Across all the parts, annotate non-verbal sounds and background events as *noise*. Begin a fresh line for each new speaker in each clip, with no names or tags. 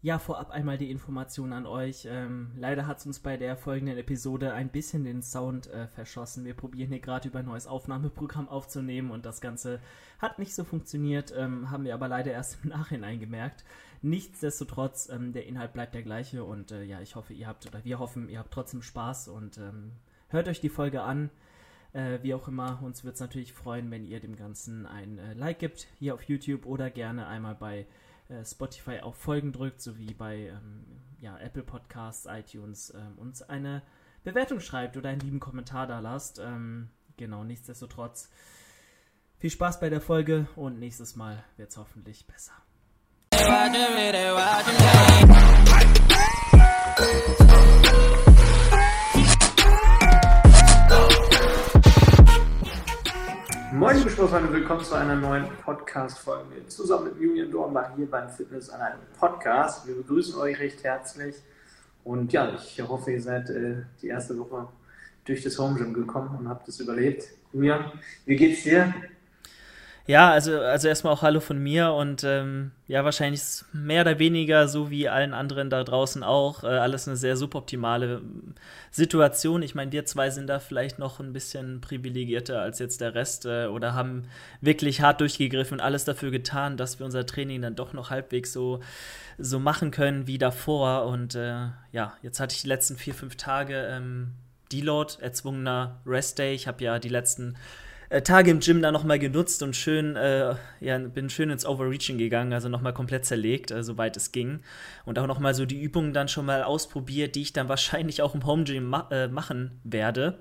Ja, vorab einmal die Information an euch. Ähm, leider hat es uns bei der folgenden Episode ein bisschen den Sound äh, verschossen. Wir probieren hier gerade über ein neues Aufnahmeprogramm aufzunehmen und das Ganze hat nicht so funktioniert, ähm, haben wir aber leider erst im Nachhinein gemerkt. Nichtsdestotrotz, ähm, der Inhalt bleibt der gleiche und äh, ja, ich hoffe, ihr habt, oder wir hoffen, ihr habt trotzdem Spaß und ähm, hört euch die Folge an. Äh, wie auch immer, uns würde es natürlich freuen, wenn ihr dem Ganzen ein äh, Like gibt, hier auf YouTube oder gerne einmal bei äh, Spotify auf Folgen drückt, sowie bei ähm, ja, Apple Podcasts, iTunes ähm, uns eine Bewertung schreibt oder einen lieben Kommentar da lasst. Ähm, genau, nichtsdestotrotz viel Spaß bei der Folge und nächstes Mal wird es hoffentlich besser.
Moin, liebe willkommen zu einer neuen Podcast-Folge. Zusammen mit Julian Dornbach hier beim Fitness an einem Podcast. Wir begrüßen euch recht herzlich. Und ja, ich hoffe, ihr seid äh, die erste Woche durch das Home Gym gekommen und habt es überlebt. Julian, wie geht's dir?
Ja, also, also erstmal auch Hallo von mir und ähm, ja, wahrscheinlich mehr oder weniger so wie allen anderen da draußen auch. Äh, alles eine sehr suboptimale Situation. Ich meine, wir zwei sind da vielleicht noch ein bisschen privilegierter als jetzt der Rest äh, oder haben wirklich hart durchgegriffen und alles dafür getan, dass wir unser Training dann doch noch halbwegs so, so machen können wie davor. Und äh, ja, jetzt hatte ich die letzten vier, fünf Tage ähm, Deload, erzwungener Rest Day. Ich habe ja die letzten äh, Tage im Gym dann nochmal genutzt und schön, äh, ja, bin schön ins Overreaching gegangen, also nochmal komplett zerlegt, äh, soweit es ging. Und auch nochmal so die Übungen dann schon mal ausprobiert, die ich dann *laughs* wahrscheinlich auch im Home Gym ma äh, machen werde.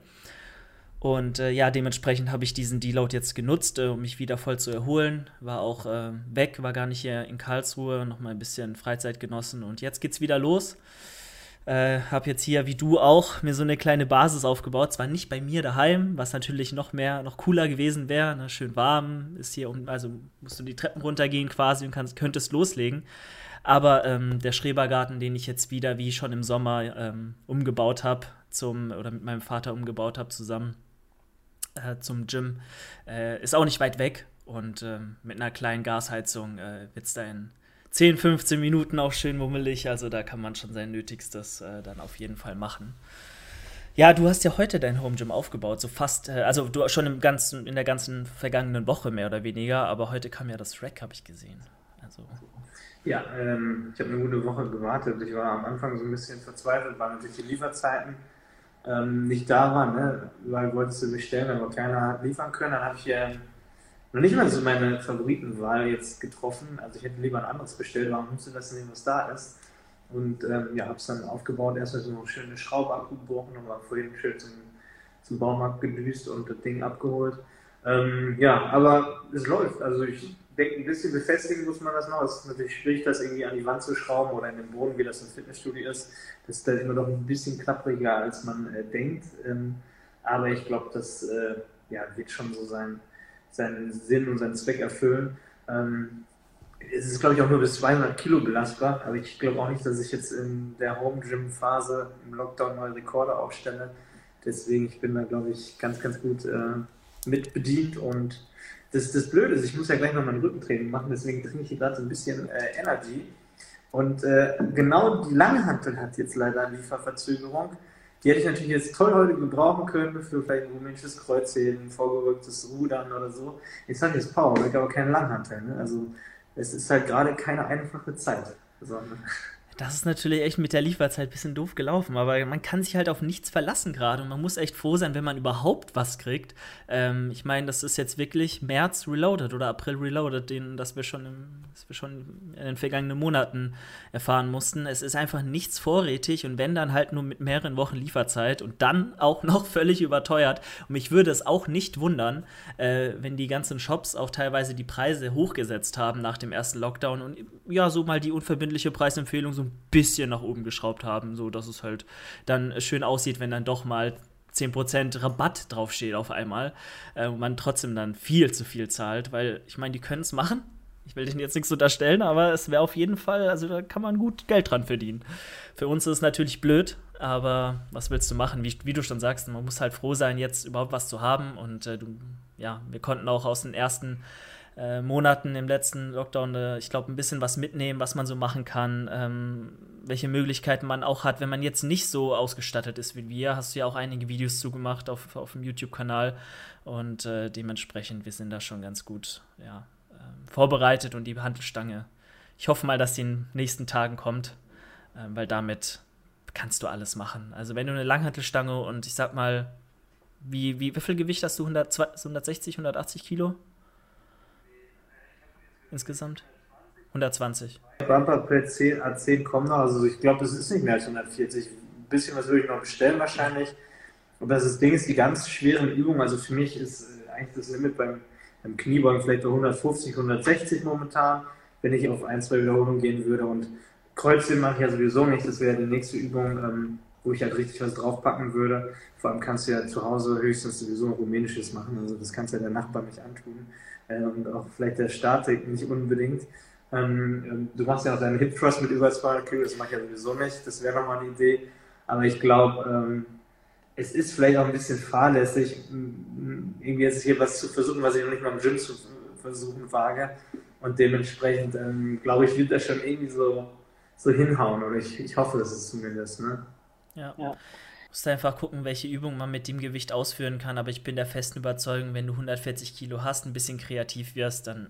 Und äh, ja, dementsprechend habe ich diesen Deload jetzt genutzt, äh, um mich wieder voll zu erholen. War auch weg, war gar nicht hier in Karlsruhe, nochmal ein bisschen Freizeit genossen und jetzt geht's wieder los. Äh, habe jetzt hier, wie du auch, mir so eine kleine Basis aufgebaut. Zwar nicht bei mir daheim, was natürlich noch mehr, noch cooler gewesen wäre. Ne? Schön warm, ist hier, um, also musst du die Treppen runtergehen quasi und kannst, könntest loslegen. Aber ähm, der Schrebergarten, den ich jetzt wieder, wie schon im Sommer, ähm, umgebaut habe, zum, oder mit meinem Vater umgebaut habe, zusammen äh, zum Gym, äh, ist auch nicht weit weg. Und ähm, mit einer kleinen Gasheizung äh, wird es da in 10, 15 Minuten auch schön mummelig. Also da kann man schon sein Nötigstes äh, dann auf jeden Fall machen. Ja, du hast ja heute dein Home Gym aufgebaut, so fast, äh, also du schon im ganzen, in der ganzen vergangenen Woche mehr oder weniger, aber heute kam ja das Rack, habe ich gesehen. Also.
Ja, ähm, ich habe eine gute Woche gewartet. Ich war am Anfang so ein bisschen verzweifelt, weil natürlich die Lieferzeiten ähm, nicht da waren, ne? weil wolltest du bestellen, aber keiner hat liefern können. Dann habe ich hier noch nicht mal so meine Favoritenwahl jetzt getroffen. Also ich hätte lieber ein anderes bestellt, warum musste das nehmen, was da ist. Und ähm, ja, habe es dann aufgebaut, erstmal so eine schöne Schraube abgebrochen und war vorhin schön zum, zum Baumarkt gedüst und das Ding abgeholt. Ähm, ja, aber es läuft. Also ich denke, ein bisschen befestigen muss man das noch. Es ist natürlich schwierig, das irgendwie an die Wand zu schrauben oder in den Boden, wie das im Fitnessstudio ist. Das ist dann immer noch ein bisschen klappriger, als man äh, denkt. Ähm, aber ich glaube, das äh, ja, wird schon so sein seinen Sinn und seinen Zweck erfüllen. Ähm, es ist, glaube ich, auch nur bis 200 Kilo belastbar, aber ich glaube auch nicht, dass ich jetzt in der Home Gym Phase im Lockdown neue Rekorde aufstelle. Deswegen, ich bin da, glaube ich, ganz, ganz gut äh, mit bedient und das, das Blöde ist, ich muss ja gleich noch mein Rückentraining machen, deswegen trinke ich hier gerade so ein bisschen äh, Energy. Und äh, genau die Langhantel hat jetzt leider Lieferverzögerung. Die hätte ich natürlich jetzt toll heute gebrauchen können für vielleicht ein rumänisches Kreuzheben, vorgerücktes Rudern oder so. Jetzt habe ich das Powerback, aber keine Langhantel. Ne? Also es ist halt gerade keine einfache Zeit. Sondern
das ist natürlich echt mit der Lieferzeit ein bisschen doof gelaufen, aber man kann sich halt auf nichts verlassen gerade und man muss echt froh sein, wenn man überhaupt was kriegt. Ähm, ich meine, das ist jetzt wirklich März Reloaded oder April Reloaded, den, das wir, schon im, das wir schon in den vergangenen Monaten erfahren mussten. Es ist einfach nichts vorrätig und wenn dann halt nur mit mehreren Wochen Lieferzeit und dann auch *laughs* noch völlig überteuert. Und mich würde es auch nicht wundern, äh, wenn die ganzen Shops auch teilweise die Preise hochgesetzt haben nach dem ersten Lockdown und ja, so mal die unverbindliche Preisempfehlung so ein bisschen nach oben geschraubt haben, so dass es halt dann schön aussieht, wenn dann doch mal 10% Rabatt draufsteht auf einmal äh, und man trotzdem dann viel zu viel zahlt, weil ich meine, die können es machen. Ich will denen jetzt nichts unterstellen, aber es wäre auf jeden Fall, also da kann man gut Geld dran verdienen. Für uns ist es natürlich blöd, aber was willst du machen? Wie, wie du schon sagst, man muss halt froh sein, jetzt überhaupt was zu haben und äh, du, ja, wir konnten auch aus den ersten äh, Monaten im letzten Lockdown, äh, ich glaube, ein bisschen was mitnehmen, was man so machen kann, ähm, welche Möglichkeiten man auch hat, wenn man jetzt nicht so ausgestattet ist wie wir. Hast du ja auch einige Videos zugemacht auf, auf dem YouTube-Kanal und äh, dementsprechend, wir sind da schon ganz gut ja, ähm, vorbereitet und die Handelstange. Ich hoffe mal, dass die in den nächsten Tagen kommt, ähm, weil damit kannst du alles machen. Also wenn du eine Langhantelstange und ich sag mal, wie, wie, wie viel Gewicht hast du? 100, 160, 180 Kilo? Insgesamt? 120.
Bumper per 10, A10 kommen noch, also ich glaube, das ist nicht mehr als 140. Ein bisschen was würde ich noch bestellen wahrscheinlich. Aber das Ding ist, die ganz schweren Übungen, also für mich ist äh, eigentlich das Limit beim, beim Kniebeugen vielleicht bei 150, 160 momentan, wenn ich auf ein, zwei Wiederholungen gehen würde. Und Kreuzheben mache ich ja sowieso nicht, das wäre die nächste Übung, ähm, wo ich halt richtig was draufpacken würde. Vor allem kannst du ja zu Hause höchstens sowieso ein rumänisches machen, also das kannst ja der Nachbar nicht antun äh, und auch vielleicht der Statik nicht unbedingt. Ähm, ähm, du machst ja auch deinen Hip Thrust mit über 200 Kilo, das mache ich ja sowieso nicht, das wäre nochmal eine Idee. Aber ich glaube, ähm, es ist vielleicht auch ein bisschen fahrlässig, irgendwie jetzt hier was zu versuchen, was ich noch nicht mal im Gym zu versuchen wage. Und dementsprechend, ähm, glaube ich, wird das schon irgendwie so, so hinhauen. Oder ich, ich hoffe, dass es zumindest. Ne?
Ja. ja musst einfach gucken, welche Übungen man mit dem Gewicht ausführen kann. Aber ich bin der festen Überzeugung, wenn du 140 Kilo hast, ein bisschen kreativ wirst, dann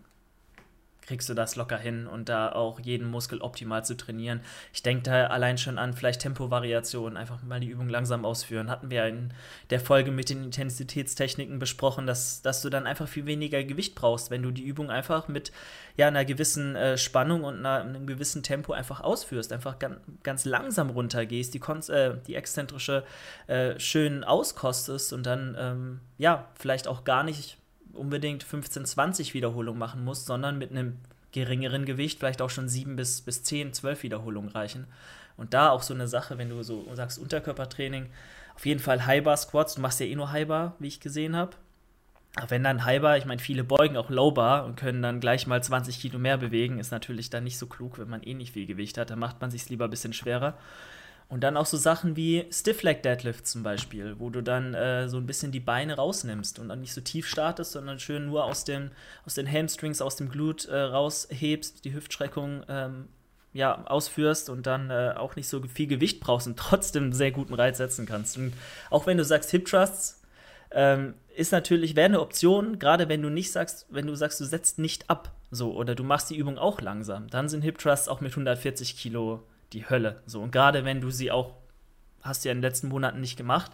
kriegst du das locker hin und da auch jeden Muskel optimal zu trainieren. Ich denke da allein schon an vielleicht Tempovariationen, einfach mal die Übung langsam ausführen. Hatten wir in der Folge mit den Intensitätstechniken besprochen, dass, dass du dann einfach viel weniger Gewicht brauchst, wenn du die Übung einfach mit ja, einer gewissen äh, Spannung und einer, einem gewissen Tempo einfach ausführst, einfach ganz, ganz langsam runtergehst, die, äh, die exzentrische äh, schön auskostest und dann ähm, ja, vielleicht auch gar nicht unbedingt 15, 20 Wiederholungen machen musst, sondern mit einem geringeren Gewicht vielleicht auch schon 7 bis, bis 10, 12 Wiederholungen reichen. Und da auch so eine Sache, wenn du so sagst Unterkörpertraining, auf jeden Fall Highbar Squats, du machst ja eh nur Highbar, wie ich gesehen habe. Aber wenn dann Highbar, ich meine, viele beugen auch Lowbar und können dann gleich mal 20 Kilo mehr bewegen, ist natürlich dann nicht so klug, wenn man eh nicht viel Gewicht hat. Dann macht man sich lieber ein bisschen schwerer. Und dann auch so Sachen wie Stiff Leg Deadlift zum Beispiel, wo du dann äh, so ein bisschen die Beine rausnimmst und dann nicht so tief startest, sondern schön nur aus, dem, aus den Hamstrings, aus dem Glut äh, raushebst, die Hüftstreckung ähm, ja, ausführst und dann äh, auch nicht so viel Gewicht brauchst und *laughs* trotzdem einen sehr guten Reiz setzen kannst. Und auch wenn du sagst Hip Thrusts, ähm, ist natürlich, wäre eine Option, gerade wenn du nicht sagst, wenn du sagst, du setzt nicht ab, so, oder du machst die Übung auch langsam, dann sind Hip Thrusts auch mit 140 Kilo die Hölle. So, und gerade wenn du sie auch, hast du ja in den letzten Monaten nicht gemacht,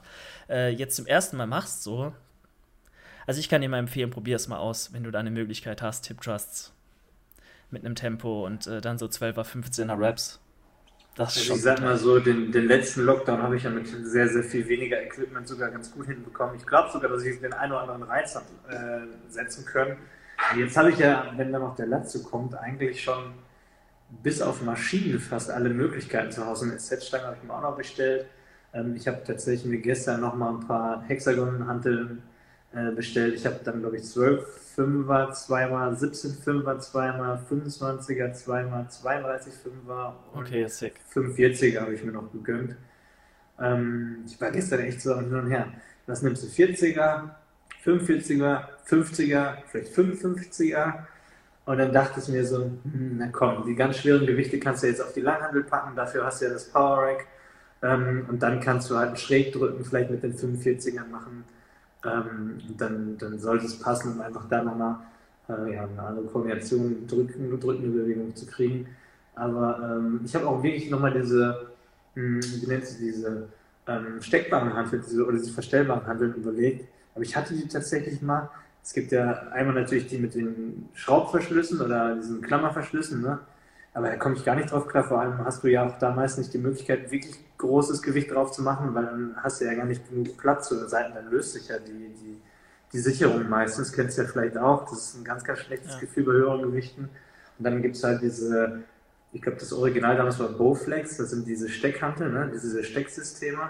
äh, jetzt zum ersten Mal machst, so. Also ich kann dir mal empfehlen, probier es mal aus, wenn du da eine Möglichkeit hast, Tip Trusts mit einem Tempo und äh, dann so 12er, 15er Raps.
Das also ich sag mal so, den, den letzten Lockdown habe ich ja mit sehr, sehr viel weniger Equipment sogar ganz gut hinbekommen. Ich glaube sogar, dass ich den einen oder anderen Reiz habe äh, setzen können. Jetzt habe ich ja, wenn dann noch der letzte kommt, eigentlich schon bis auf Maschinen fast alle Möglichkeiten zu Hause. Eine SZ-Stange habe ich mir auch noch bestellt. Ähm, ich habe tatsächlich mir gestern noch mal ein paar Hexagon-Hanteln äh, bestellt. Ich habe dann, glaube ich, 12 Fünfer zweimal, 17 Fünfer zweimal, 25er zweimal, 32 Fünfer und okay, 45er habe ich mir noch gegönnt. Ähm, ich war gestern echt so hin und her. Was nimmst du? 40er, 45er, 50er, vielleicht 55er? Und dann dachte ich mir so, hm, na komm, die ganz schweren Gewichte kannst du jetzt auf die Langhandel packen, dafür hast du ja das Power Rack. Ähm, und dann kannst du halt einen Schrägdrücken vielleicht mit den 45ern machen. Ähm, dann, dann sollte es passen, um einfach da nochmal äh, ja, eine andere Koordination, drücken, drückende Bewegung zu kriegen. Aber ähm, ich habe auch wirklich nochmal diese, mh, hm, wie nennt sie diese, ähm, steckbaren Handeln diese, oder diese verstellbaren Handeln überlegt. Aber ich hatte die tatsächlich mal es gibt ja einmal natürlich die mit den Schraubverschlüssen oder diesen Klammerverschlüssen, ne? aber da komme ich gar nicht drauf klar. Vor allem hast du ja auch da meist nicht die Möglichkeit, wirklich großes Gewicht drauf zu machen, weil dann hast du ja gar nicht genug Platz zu den Seiten, dann löst sich ja die, die, die Sicherung meistens, kennst du ja vielleicht auch. Das ist ein ganz, ganz schlechtes ja. Gefühl bei höheren Gewichten. Und dann gibt es halt diese, ich glaube, das Original damals war Bowflex, das sind diese Steckhantel, ne? diese Stecksysteme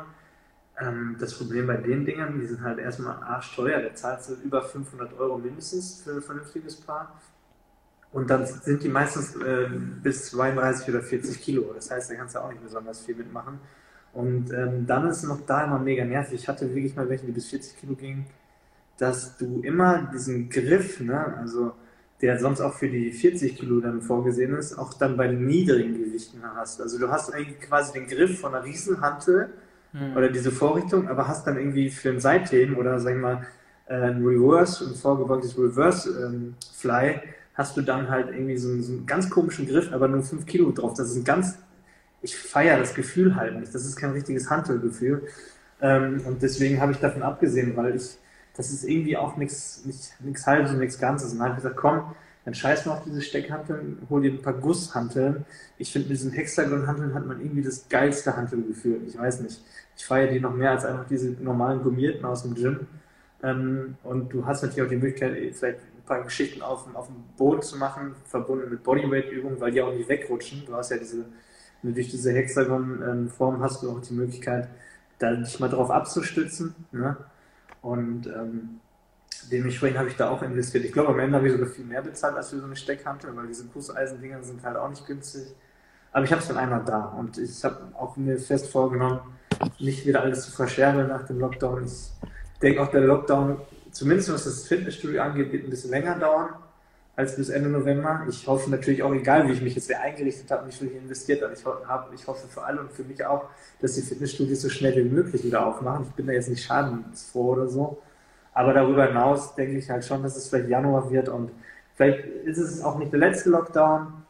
ähm, das Problem bei den Dingern, die sind halt erstmal arschteuer. Da zahlst du über 500 Euro mindestens für ein vernünftiges Paar. Und dann sind die meistens äh, bis 32 oder 40 Kilo. Das heißt, da kannst du auch nicht besonders viel mitmachen. Und ähm, dann ist es noch da immer mega nervig. Ich hatte wirklich mal welche, die bis 40 Kilo gingen, dass du immer diesen Griff, ne, also der sonst auch für die 40 Kilo dann vorgesehen ist, auch dann bei den niedrigen Gewichten hast. Also du hast eigentlich quasi den Griff von einer Riesenhantel mhm. oder diese Vorrichtung, aber hast dann irgendwie für ein Seitheben oder sag ich mal ein Reverse, ein vorgebeugtes Reverse ähm, Fly, hast du dann halt irgendwie so einen, so einen, ganz komischen Griff, aber nur 5 Kilo drauf. Das ist ein ganz, ich feiere das Gefühl halt nicht. Das ist kein richtiges Hantelgefühl. Ähm, und deswegen habe ich davon abgesehen, weil ich das ist irgendwie auch nichts nichts halbes und nichts Ganzes. Und dann habe ich gesagt, komm, dann scheiß mal auf diese Steckhanteln, hol dir ein paar Gusshanteln. Ich finde, mit diesen Hexagon-Hanteln hat man irgendwie das geilste Hantelgefühl. Ich weiß nicht. Ich feiere die noch mehr als einfach diese normalen gummierten aus dem Gym. Ähm, und du hast natürlich auch die Möglichkeit, vielleicht ein paar Geschichten auf, auf dem Boden zu machen, verbunden mit Bodyweight-Übungen, weil die auch nicht wegrutschen. Du hast ja diese, durch diese Hexagon-Form hast du auch die Möglichkeit, da dich mal drauf abzustützen. Ne? Und ähm, dementsprechend habe ich da auch investiert. Ich glaube, am Ende habe ich sogar viel mehr bezahlt als für so eine Steckhantel, weil diese Gusseisen-Dinger sind halt auch nicht günstig. Aber ich habe es dann einmal da und ich habe auch mir fest vorgenommen, nicht wieder alles zu verschärfen nach dem Lockdown. Ich denke auch, der Lockdown, zumindest was das Fitnessstudio angeht, wird ein bisschen länger dauern als bis Ende November. Ich hoffe natürlich auch, egal wie ich mich jetzt eingerichtet habe, wie viel investiert habe, ich, hab, ich hoffe für alle und für mich auch, dass die Fitnessstudios so schnell wie möglich wieder aufmachen. Ich bin da jetzt nicht schadensfroh oder so. Aber darüber hinaus denke ich halt schon, dass es vielleicht Januar wird und vielleicht ist es auch nicht der letzte Lockdown.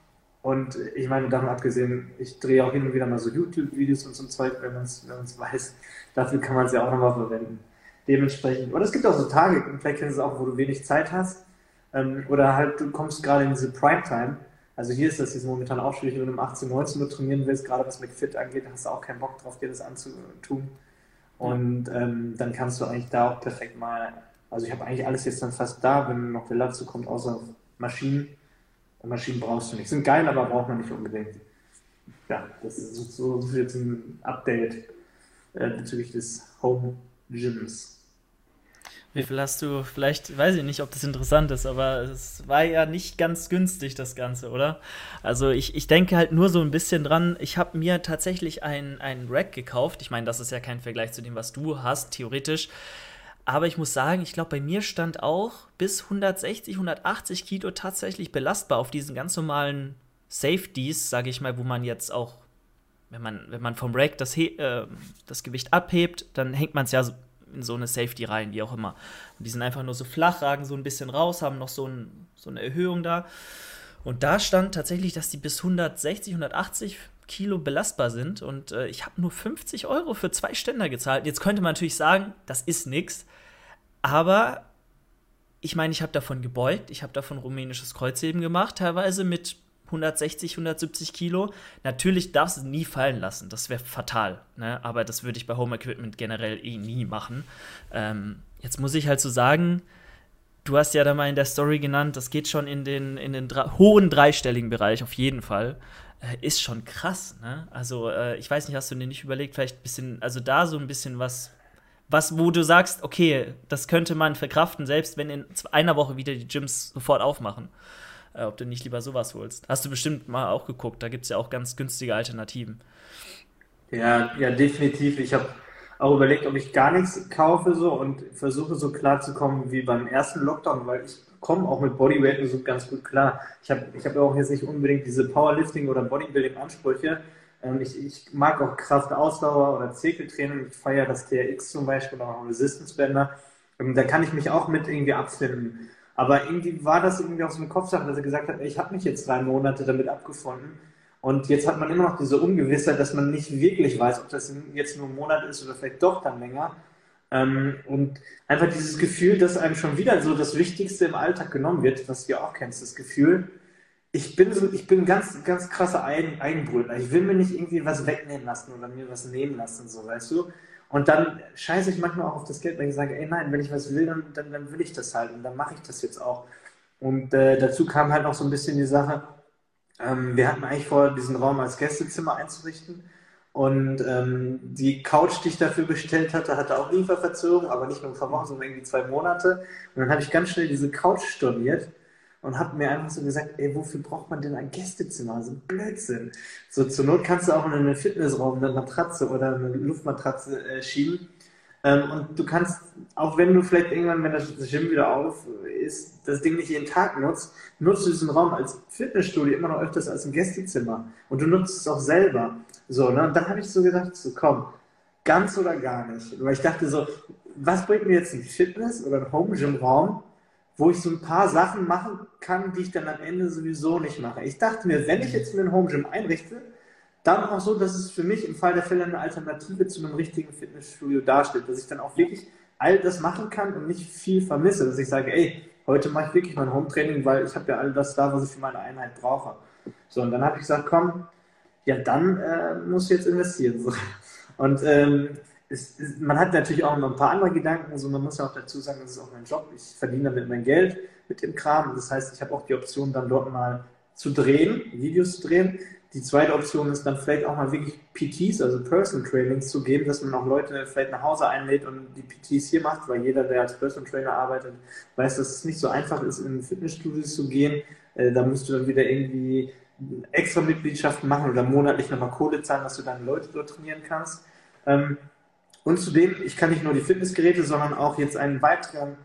Und ich meine, davon abgesehen, ich drehe auch hin und wieder mal so YouTube-Videos und so ein Zeug, wenn man es wenn weiß. Dafür kann man es ja auch nochmal verwenden. Dementsprechend. Oder es gibt auch so Tage, vielleicht kennst du es auch, wo du wenig Zeit hast ähm, oder halt, du kommst gerade in diese Primetime. Also hier ist das jetzt momentan auch schwierig, wenn du um 18, 19 Uhr trainieren willst, gerade was McFit angeht, hast du auch keinen Bock drauf, dir das anzutun. Und ähm, dann kannst du eigentlich da auch perfekt mal, also ich habe eigentlich alles jetzt dann fast da, wenn noch der dazu kommt, außer Maschinen. Maschinen brauchst du nicht. Sind geil, aber braucht man nicht unbedingt. Ja, das ist so, so jetzt ein Update äh, bezüglich des Home Gyms.
Wie viel hast du, vielleicht, weiß ich nicht, ob das interessant ist, aber es war ja nicht ganz günstig, das Ganze, oder? Also ich, ich denke halt nur so ein bisschen dran, ich habe mir tatsächlich ein, ein Rack gekauft. Ich meine, das ist ja kein Vergleich zu dem, was du hast, theoretisch. Aber ich muss sagen, ich glaube, bei mir stand auch bis 160, 180 Kilo tatsächlich belastbar auf diesen ganz normalen Safeties, sage ich mal, wo man jetzt auch, wenn man, wenn man vom Rack das, äh, das Gewicht abhebt, dann hängt man es ja in so eine Safety rein, wie auch immer. Und die sind einfach nur so flach, ragen so ein bisschen raus, haben noch so, ein, so eine Erhöhung da. Und da stand tatsächlich, dass die bis 160, 180 Kilo belastbar sind. Und äh, ich habe nur 50 Euro für zwei Ständer gezahlt. Jetzt könnte man natürlich sagen, das ist nichts. Aber ich meine, ich habe davon gebeugt, ich habe davon rumänisches Kreuzheben gemacht, teilweise mit 160, 170 Kilo. Natürlich darfst du es nie fallen lassen, das wäre fatal. Ne? Aber das würde ich bei Home Equipment generell eh nie machen. Ähm, jetzt muss ich halt so sagen, du hast ja da mal in der Story genannt, das geht schon in den, in den hohen dreistelligen Bereich, auf jeden Fall. Äh, ist schon krass, ne? Also, äh, ich weiß nicht, hast du dir nicht überlegt, vielleicht ein bisschen, also da so ein bisschen was was, wo du sagst, okay, das könnte man verkraften, selbst wenn in einer Woche wieder die Gyms sofort aufmachen äh, ob du nicht lieber sowas holst. Hast du bestimmt mal auch geguckt, da gibt es ja auch ganz günstige Alternativen.
Ja, ja, definitiv. Ich habe auch überlegt, ob ich gar nichts kaufe so und versuche so klar zu kommen wie beim ersten Lockdown, weil ich komme auch mit Bodyweight so ganz gut klar. Ich habe ich hab auch jetzt nicht unbedingt diese Powerlifting- oder Bodybuilding-Ansprüche. Ähm, ich, ich, mag auch Kraftausdauer oder Zirkeltraining. Ich feiere das TRX zum Beispiel oder auch Resistance-Bänder. Ähm, da kann ich mich auch mit irgendwie abfinden. Aber irgendwie war das irgendwie aus dem Kopfsache, dass er gesagt hat, ich habe mich jetzt drei Monate damit abgefunden. Und jetzt hat man immer noch diese Ungewissheit, dass man nicht wirklich weiß, ob das jetzt nur ein Monat ist oder vielleicht doch dann länger. Ähm, und einfach dieses Gefühl, dass einem schon wieder so das Wichtigste im Alltag genommen wird, was du ja auch kennst, das Gefühl, ich bin so, ich bin ganz, ganz krasser Eigen, Eigenbrüller. Ich will mir nicht irgendwie was wegnehmen lassen oder mir was nehmen lassen, so, weißt du? Und dann scheiße ich manchmal auch auf das Geld, wenn ich sage, ey nein, wenn ich was will, dann, dann, dann will ich das halt und dann mache ich das jetzt auch. Und äh, dazu kam halt noch so ein bisschen die Sache, ähm, wir hatten eigentlich vor, diesen Raum als Gästezimmer einzurichten. Und ähm, die Couch, die ich dafür bestellt hatte, hatte auch Lieferverzögerung, aber nicht nur ein paar Wochen, sondern irgendwie zwei Monate. Und dann habe ich ganz schnell diese Couch storniert und habe mir einfach so gesagt, ey, wofür braucht man denn ein Gästezimmer? So ein Blödsinn. So zur Not kannst du auch in einen Fitnessraum eine Matratze oder eine Luftmatratze äh, schieben. Ähm, und du kannst, auch wenn du vielleicht irgendwann, wenn das Gym wieder auf ist, das Ding nicht jeden Tag nutzt, nutzt du diesen Raum als Fitnessstudio immer noch öfters als ein Gästezimmer. Und du nutzt es auch selber. So, ne? Und dann habe ich so gedacht, so komm, ganz oder gar nicht. Weil ich dachte so, was bringt mir jetzt ein Fitness oder ein Home Gym Raum, wo ich so ein paar Sachen machen kann, die ich dann am Ende sowieso nicht mache. Ich dachte mir, wenn ich jetzt mir ein Home Gym einrichte, dann auch so, dass es für mich im Fall der Fälle eine Alternative zu einem richtigen Fitnessstudio darstellt, dass ich dann auch wirklich all das machen kann und nicht viel vermisse, dass ich sage, ey, heute mache ich wirklich mein Home-Training, weil ich habe ja all das da, was ich für meine Einheit brauche. So, und dann habe ich gesagt, komm, ja, dann äh, muss ich jetzt investieren. So. Und ähm, es, es, man hat natürlich auch noch ein paar andere Gedanken, also man muss ja auch dazu sagen, das ist auch mein Job, ich verdiene damit mein Geld mit dem Kram. Das heißt, ich habe auch die Option, dann dort mal zu drehen, Videos zu drehen. Die zweite Option ist dann vielleicht auch mal wirklich PTs, also Personal Trainings zu geben, dass man auch Leute vielleicht nach Hause einlädt und die PTs hier macht, weil jeder, der als Personal Trainer arbeitet, weiß, dass es nicht so einfach ist, in Fitnessstudios zu gehen. Äh, da musst du dann wieder irgendwie extra Mitgliedschaften machen oder monatlich nochmal Kohle zahlen, dass du deine Leute dort trainieren kannst. Ähm, und zudem, ich kann nicht nur die Fitnessgeräte, sondern auch jetzt einen weiteren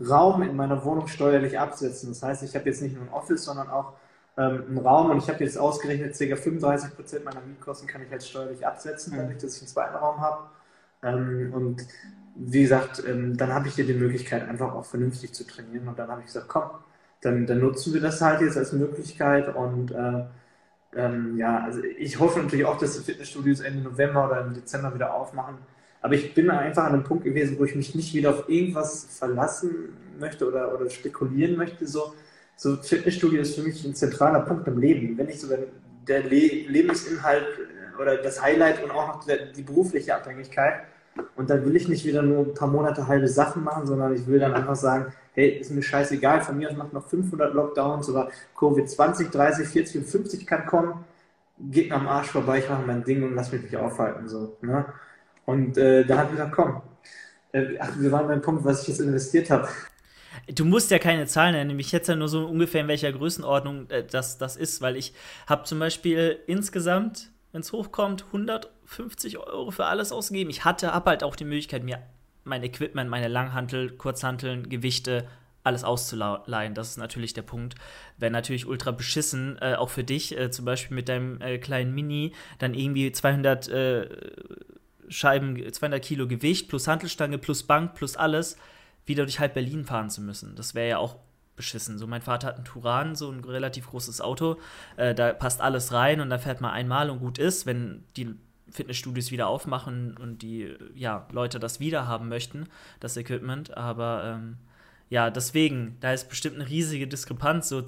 Raum in meiner Wohnung steuerlich absetzen. Das heißt, ich habe jetzt nicht nur ein Office, sondern auch ähm, einen Raum und ich habe jetzt ausgerechnet, ca. 35 Prozent meiner Mietkosten kann ich jetzt steuerlich absetzen, mhm. dadurch, dass ich einen zweiten Raum habe. Ähm, und wie gesagt, dann habe ich hier die Möglichkeit, einfach auch vernünftig zu trainieren. Und dann habe ich gesagt, komm, dann, dann, nutzen wir das halt jetzt als Möglichkeit. Und äh, ähm, ja, also ich hoffe natürlich auch, dass die Fitnessstudios Ende November oder im Dezember wieder aufmachen. Aber ich bin einfach an einem Punkt gewesen, wo ich mich nicht wieder auf irgendwas verlassen möchte oder, oder spekulieren möchte. So, so Fitnessstudio ist für mich ein zentraler Punkt im Leben. Wenn nicht sogar der Le Lebensinhalt äh, oder das Highlight und auch noch die berufliche Abhängigkeit. Und dann will ich nicht wieder nur ein paar Monate halbe Sachen machen, sondern ich will dann einfach sagen, hey, ist mir scheißegal, von mir aus macht noch 500 Lockdowns oder Covid 20, 30, 40 und 50 kann kommen, geht mir am Arsch vorbei, ich mache mein Ding und lass mich nicht aufhalten. So, ne? Und äh, da hat gesagt, komm, äh, ach, wir waren beim Punkt, was ich jetzt investiert habe.
Du musst ja keine Zahlen nennen, mich jetzt ja nur so ungefähr in welcher Größenordnung äh, das, das ist, weil ich habe zum Beispiel insgesamt, wenn es hochkommt, 150 Euro für alles ausgegeben. Ich hatte, habe halt auch die Möglichkeit, mir mein Equipment, meine Langhantel, Kurzhanteln, Gewichte, alles auszuleihen. Das ist natürlich der Punkt. Wäre natürlich ultra beschissen, äh, auch für dich, äh, zum Beispiel mit deinem äh, kleinen Mini, dann irgendwie 200 äh, Scheiben, 200 Kilo Gewicht plus Hantelstange plus Bank plus alles wieder durch halb Berlin fahren zu müssen. Das wäre ja auch beschissen. So, mein Vater hat einen Turan, so ein relativ großes Auto. Äh, da passt alles rein und da fährt man einmal und gut ist, wenn die Fitnessstudios wieder aufmachen und die ja, Leute das wieder haben möchten, das Equipment. Aber ähm, ja, deswegen, da ist bestimmt eine riesige Diskrepanz so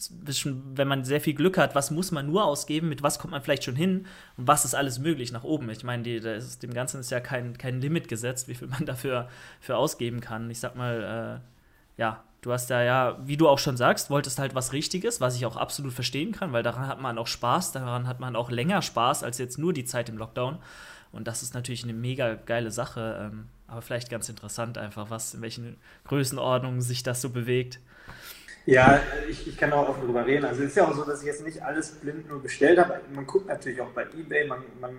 zwischen, wenn man sehr viel Glück hat, was muss man nur ausgeben, mit was kommt man vielleicht schon hin und was ist alles möglich nach oben. Ich meine, die, ist, dem Ganzen ist ja kein, kein Limit gesetzt, wie viel man *laughs* dafür für ausgeben kann. Ich sag mal, äh, ja, du hast ja, ja, wie du auch schon sagst, wolltest halt was Richtiges, was ich auch absolut verstehen kann, weil daran hat man auch Spaß, daran hat man auch länger Spaß als jetzt nur die Zeit im Lockdown. Und das ist natürlich eine mega geile Sache, ähm, aber vielleicht ganz interessant einfach, was, in welchen Größenordnungen sich das so bewegt.
Ja, ich, ich kann auch offen drüber reden. Also es ist ja auch so, dass ich jetzt nicht alles blind nur bestellt habe. Man guckt natürlich auch bei Ebay, man, man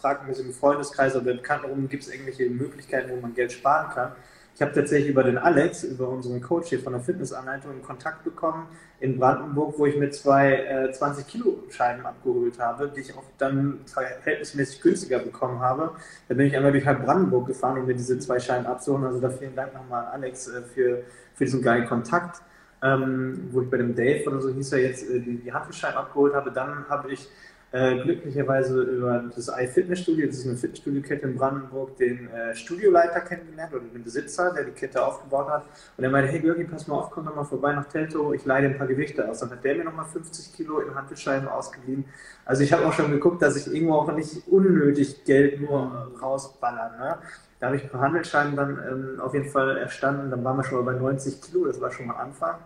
fragt ein bisschen im Freundeskreis oder Bekannten rum, gibt es irgendwelche Möglichkeiten, wo man Geld sparen kann. Ich habe tatsächlich über den Alex, über unseren Coach hier von der Fitnessanleitung, einen Kontakt bekommen in Brandenburg, wo ich mir zwei äh, 20 Kilo Scheiben abgeholt habe, die ich auch dann verhältnismäßig günstiger bekommen habe. Da bin ich einmal durch halb Brandenburg gefahren, um mir diese zwei Scheiben abzuholen. Also da vielen Dank nochmal Alex äh, für, für diesen geilen Kontakt. Ähm, wo ich bei dem Dave oder so hieß er jetzt äh, die, die Handelscheiben abgeholt habe. Dann habe ich äh, glücklicherweise über das iFitnessstudio, das ist eine Fitnessstudio-Kette in Brandenburg, den äh, Studioleiter kennengelernt oder den Besitzer, der die Kette aufgebaut hat. Und er meinte, hey Görgi, pass mal auf, komm doch mal vorbei nach Telto, ich leihe dir ein paar Gewichte aus. Dann hat der mir nochmal 50 Kilo in Handelscheiben ausgeliehen. Also ich habe auch schon geguckt, dass ich irgendwo auch nicht unnötig Geld nur rausballern. Ne? Da habe ich ein paar Handelsscheiben dann ähm, auf jeden Fall erstanden. Dann waren wir schon mal bei 90 Kilo, das war schon mal Anfang.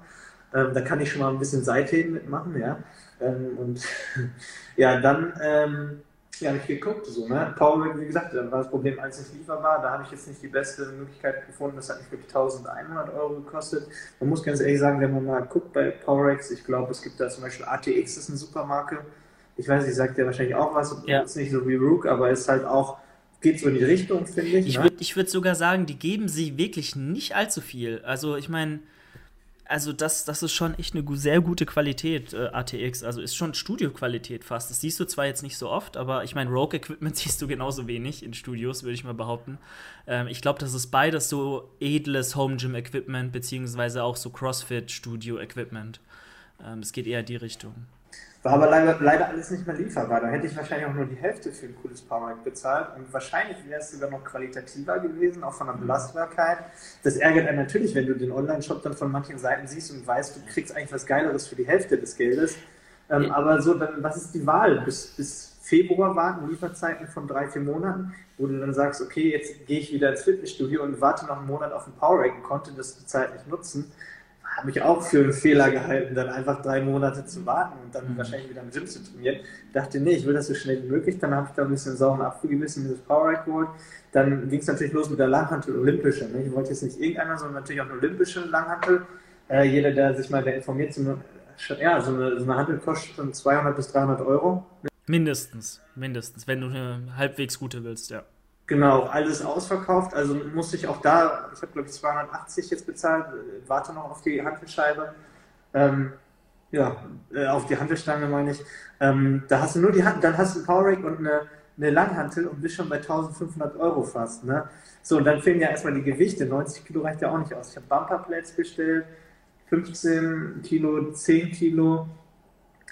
Ähm, da kann ich schon mal ein bisschen Seitheben mitmachen, ja. Ähm, und *laughs* ja, dann ähm, ja, habe ich geguckt, so, ne? Power, wie gesagt, da war das Problem, als es lieferbar, da habe ich jetzt nicht die beste Möglichkeit gefunden. Das hat mich wirklich 1100 Euro gekostet. Man muss ganz ehrlich sagen, wenn man mal guckt bei Powerex, ich glaube, es gibt da zum Beispiel ATX, das ist eine Supermarke. Ich weiß nicht, sagt der wahrscheinlich auch was. Ja. Ist nicht so wie Rook, aber ist halt auch geht so in die Richtung, finde ich.
Ich
ne?
würde ich würd sogar sagen, die geben sie wirklich nicht allzu viel. Also ich meine, also das, das ist schon echt eine sehr gute Qualität, äh, ATX. Also ist schon Studioqualität fast. Das siehst du zwar jetzt nicht so oft, aber ich meine, Rogue-Equipment *laughs* siehst du genauso wenig in Studios, würde ich mal behaupten. Ähm, ich glaube, das ist beides so edles Home-Gym-Equipment, beziehungsweise auch so CrossFit-Studio-Equipment. Ähm, es geht eher in die Richtung.
War aber leider, leider alles nicht mehr lieferbar. Da hätte ich wahrscheinlich auch nur die Hälfte für ein cooles Powerrack bezahlt. Und wahrscheinlich wäre es sogar noch qualitativer gewesen, auch von der Belastbarkeit. Das ärgert einen natürlich, wenn du den Online-Shop dann von manchen Seiten siehst und weißt, du kriegst eigentlich was Geileres für die Hälfte des Geldes. Ähm, ja. Aber so, dann, was ist die Wahl? Bis, bis Februar warten, Lieferzeiten von drei, vier Monaten, wo du dann sagst, okay, jetzt gehe ich wieder ins Fitnessstudio und warte noch einen Monat auf ein Powerrack und konnte das die Zeit nicht nutzen habe ich auch für einen Fehler gehalten, dann einfach drei Monate zu warten und dann mhm. wahrscheinlich wieder im Gym zu trainieren. Dachte, nee, ich will das so schnell wie möglich. Dann habe ich da ein bisschen sauren Apfel gebissen, dieses Power geholt. Dann ging es natürlich los mit der Langhantel Olympische. Ne? Ich wollte jetzt nicht irgendeiner, sondern natürlich auch eine olympische Langhantel. Äh, jeder, der sich mal informiert, so eine, ja, so eine, so eine Hantel kostet schon 200 bis 300 Euro.
Mindestens, mindestens, wenn du eine halbwegs gute willst, ja.
Genau, alles ausverkauft. Also musste ich auch da, ich habe glaube ich 280 jetzt bezahlt, warte noch auf die Handelscheibe. Ähm, ja, äh, auf die Handelstange meine ich. Ähm, da hast du nur die Hand, dann hast du ein Powerrake und eine, eine Langhantel und bist schon bei 1500 Euro fast. Ne? So, und dann fehlen ja erstmal die Gewichte. 90 Kilo reicht ja auch nicht aus. Ich habe Bumperplates bestellt, 15 Kilo, 10 Kilo.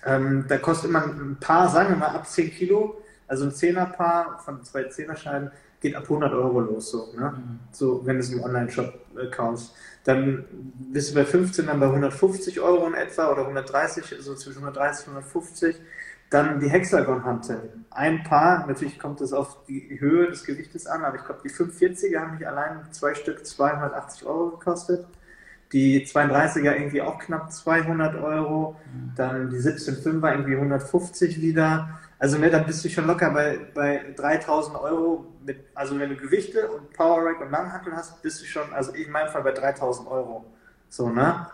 Ähm, da kostet immer ein paar, sagen wir mal, ab 10 Kilo, also ein Zehnerpaar von zwei Zehnerscheiben, geht ab 100 Euro los, so, ne? Mhm. so wenn du es im Online-Shop äh, kaufst. Dann bist du bei 15, dann bei 150 Euro in etwa oder 130, so zwischen 130 und 150. Dann die Hexagon-Hantel. Ein Paar, natürlich kommt es auf die Höhe des Gewichtes an, aber ich glaube, die 540er haben mich allein zwei Stück 280 Euro gekostet. Die 32er irgendwie auch knapp 200 Euro. Dann die 17,5er irgendwie 150 wieder. Also ne, dann bist du schon locker bei, bei 3000 Euro. Mit, also wenn du Gewichte und Power Rack und Langhantel hast, bist du schon, also in meinem Fall bei 3000 Euro. So, ne?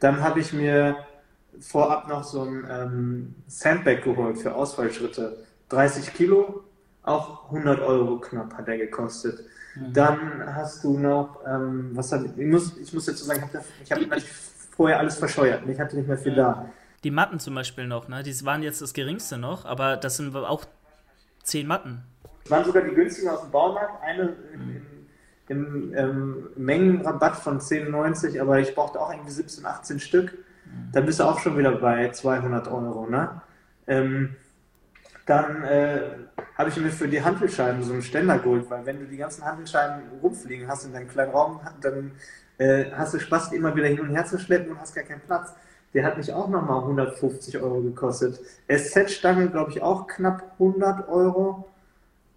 Dann habe ich mir vorab noch so ein ähm, Sandbag geholt für Ausfallschritte. 30 Kilo, auch 100 Euro knapp hat der gekostet. Mhm. Dann hast du noch, ähm, was hab ich, muss, ich muss dazu sagen, ich habe hab vorher alles verscheuert. Ich hatte nicht mehr viel da.
Die Matten zum Beispiel noch, ne? Die waren jetzt das geringste noch, aber das sind auch zehn Matten.
Das waren sogar die günstigen aus dem Baumarkt. Eine im, im ähm, Mengenrabatt von 10,90, aber ich brauchte auch irgendwie 17, 18 Stück. Mhm. Dann bist du auch schon wieder bei 200 Euro, ne? Ähm, dann äh, habe ich mir für die Handelscheiben so einen Ständer geholt, weil wenn du die ganzen Handelscheiben rumfliegen hast in deinem kleinen Raum, dann äh, hast du Spaß, die immer wieder hin und her zu schleppen und hast gar keinen Platz. Der hat mich auch nochmal 150 Euro gekostet. SZ-Stange, glaube ich, auch knapp 100 Euro.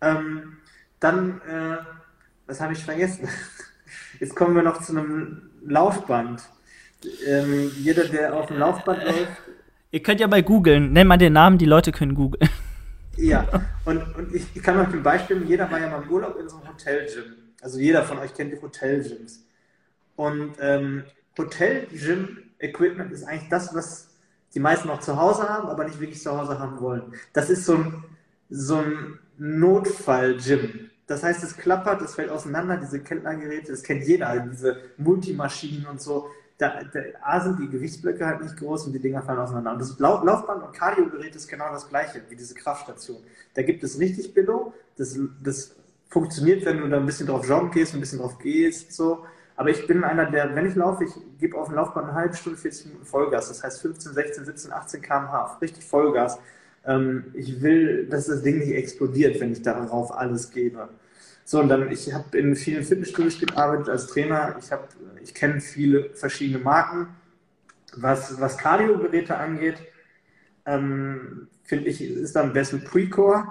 Ähm, dann, äh, was habe ich vergessen? *laughs* Jetzt kommen wir noch zu einem Laufband. Ähm, jeder, der auf dem Laufband läuft.
Ihr könnt ja mal googeln. Nenn mal den Namen, die Leute können googeln.
Ja, und, und ich, kann euch ein Beispiel, jeder war ja mal im Urlaub in so einem Hotelgym. Also jeder von euch kennt die Hotelgyms. Und ähm, Hotelgym Equipment ist eigentlich das, was die meisten noch zu Hause haben, aber nicht wirklich zu Hause haben wollen. Das ist so ein, so ein Notfall-Gym. Das heißt, es klappert, es fällt auseinander, diese Kellnergeräte, das kennt jeder, diese Multimaschinen und so. Da, da A sind die Gewichtsblöcke halt nicht groß und die Dinger fallen auseinander. Und das Laufband- und Kardiogerät ist genau das gleiche wie diese Kraftstation. Da gibt es richtig Billo, das, das funktioniert, wenn du da ein bisschen drauf joggen gehst, ein bisschen drauf gehst, so. Aber ich bin einer, der, wenn ich laufe, ich gebe auf dem Laufband eine halbe Stunde, 40 Minuten Vollgas. Das heißt 15, 16, 17, 18 km/h. Richtig Vollgas. Ähm, ich will, dass das Ding nicht explodiert, wenn ich darauf alles gebe. So, und dann, ich habe in vielen Fitnessstudios gearbeitet als Trainer. Ich, ich kenne viele verschiedene Marken. Was, was Cardio-Geräte angeht, ähm, finde ich, ist am besten Precore.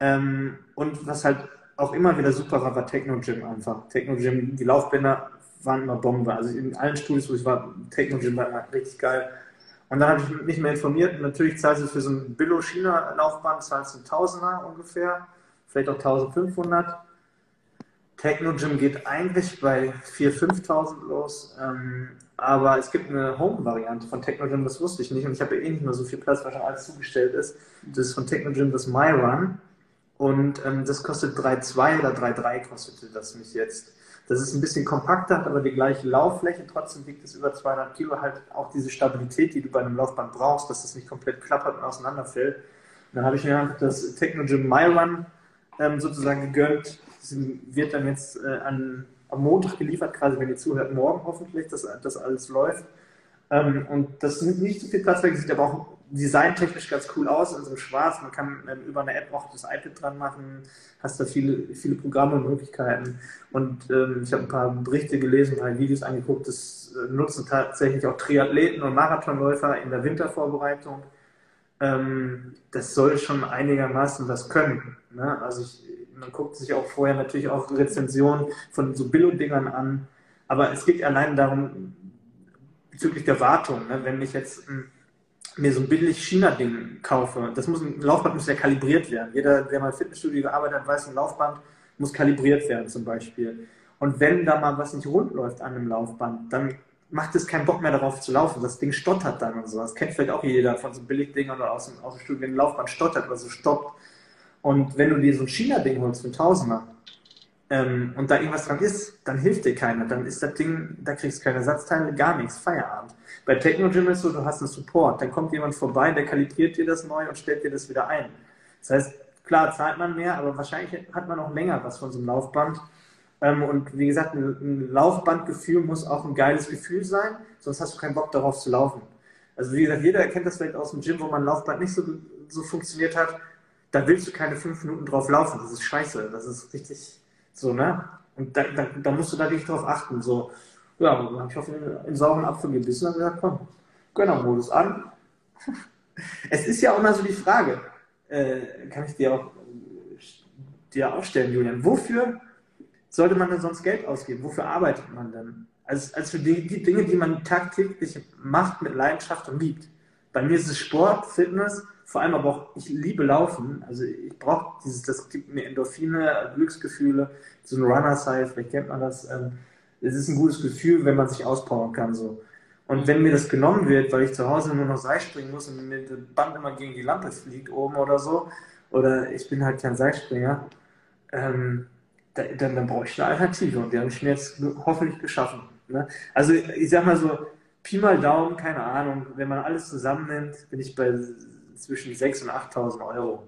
Ähm, und was halt auch immer wieder super war, war Techno Gym einfach. Techno Gym, die Laufbänder waren immer Bombe. Also in allen Studios, wo ich war, Techno Gym war immer richtig geil. Und dann habe ich mich mehr informiert. natürlich zahlst du für so ein Billo-China-Laufband, zahlst du ein Tausender ungefähr, vielleicht auch 1500. Techno Gym geht eigentlich bei 4.000, 5.000 los. Ähm, aber es gibt eine Home-Variante von Techno Gym, das wusste ich nicht. Und ich habe ja eh nicht mehr so viel Platz, weil schon alles zugestellt ist. Das ist von Techno Gym das MyRun. Und ähm, das kostet 3,2 oder 3,3 kostete das mich jetzt. Das ist ein bisschen kompakter, hat aber die gleiche Lauffläche. Trotzdem wiegt es über 200 Kilo. Halt auch diese Stabilität, die du bei einem Laufband brauchst, dass es nicht komplett klappert und auseinanderfällt. Und dann habe ich mir das Technogym MyRun ähm, sozusagen gegönnt. Das wird dann jetzt äh, an, am Montag geliefert, quasi wenn ihr zuhört, morgen hoffentlich, dass das alles läuft. Ähm, und das nimmt nicht so viel Platz weg, sieht aber auch designtechnisch ganz cool aus, in so einem Schwarz. Man kann ähm, über eine App auch das iPad dran machen, hast da viele, viele Programme und Möglichkeiten. Und ähm, ich habe ein paar Berichte gelesen, ein paar Videos angeguckt, das äh, nutzen tatsächlich auch Triathleten und Marathonläufer in der Wintervorbereitung. Ähm, das soll schon einigermaßen was können. Ne? Also ich, man guckt sich auch vorher natürlich auch Rezensionen von so Billo-Dingern an. Aber es geht allein darum, bezüglich der Wartung, ne? wenn ich jetzt ein mir so ein billig China-Ding kaufe, das muss ein Laufband muss ja kalibriert werden. Jeder, der mal im Fitnessstudio gearbeitet hat, weiß, ein Laufband muss kalibriert werden zum Beispiel. Und wenn da mal was nicht rund läuft an einem Laufband, dann macht es keinen Bock mehr darauf zu laufen. Das Ding stottert dann und so. Das kennt vielleicht auch jeder von so Billigdingern oder aus dem, aus dem Studio, wenn ein Laufband stottert oder so stoppt. Und wenn du dir so ein China-Ding holst für einen Tausender, ähm, und da irgendwas dran ist, dann hilft dir keiner. Dann ist das Ding, da kriegst du keine Ersatzteile, gar nichts, Feierabend. Bei Technogym ist so, du hast einen Support, dann kommt jemand vorbei, der kalibriert dir das neu und stellt dir das wieder ein. Das heißt, klar zahlt man mehr, aber wahrscheinlich hat man auch länger was von so einem Laufband. Ähm, und wie gesagt, ein Laufbandgefühl muss auch ein geiles Gefühl sein, sonst hast du keinen Bock darauf zu laufen. Also wie gesagt, jeder kennt das vielleicht aus dem Gym, wo man Laufband nicht so, so funktioniert hat. Da willst du keine fünf Minuten drauf laufen. Das ist scheiße. Das ist richtig, so, ne? Und da, da, da musst du da wirklich drauf achten. So, ja, dann habe ich auf den, den sauren Apfel gebissen und gesagt, komm, Gönnermodus an. *laughs* es ist ja auch mal so die Frage, äh, kann ich dir auch, dir auch stellen, Julian, wofür sollte man denn sonst Geld ausgeben? Wofür arbeitet man denn? Als, als für die, die Dinge, die man tagtäglich macht mit Leidenschaft und liebt. Bei mir ist es Sport, Fitness, vor allem aber auch, ich liebe Laufen. Also ich brauche dieses, das gibt mir Endorphine, Glücksgefühle, so ein Runner-Side, vielleicht kennt man das. Ähm, es ist ein gutes Gefühl, wenn man sich auspowern kann. so. Und wenn mir das genommen wird, weil ich zu Hause nur noch Seilspringen muss und mir das Band immer gegen die Lampe fliegt oben oder so, oder ich bin halt kein Seilspringer, ähm, da, dann, dann brauche ich eine Alternative und die habe ich mir jetzt hoffentlich geschaffen. Ne? Also ich sag mal so, Pi mal Daumen, keine Ahnung, wenn man alles zusammennimmt, bin ich bei zwischen 6.000 und 8.000 Euro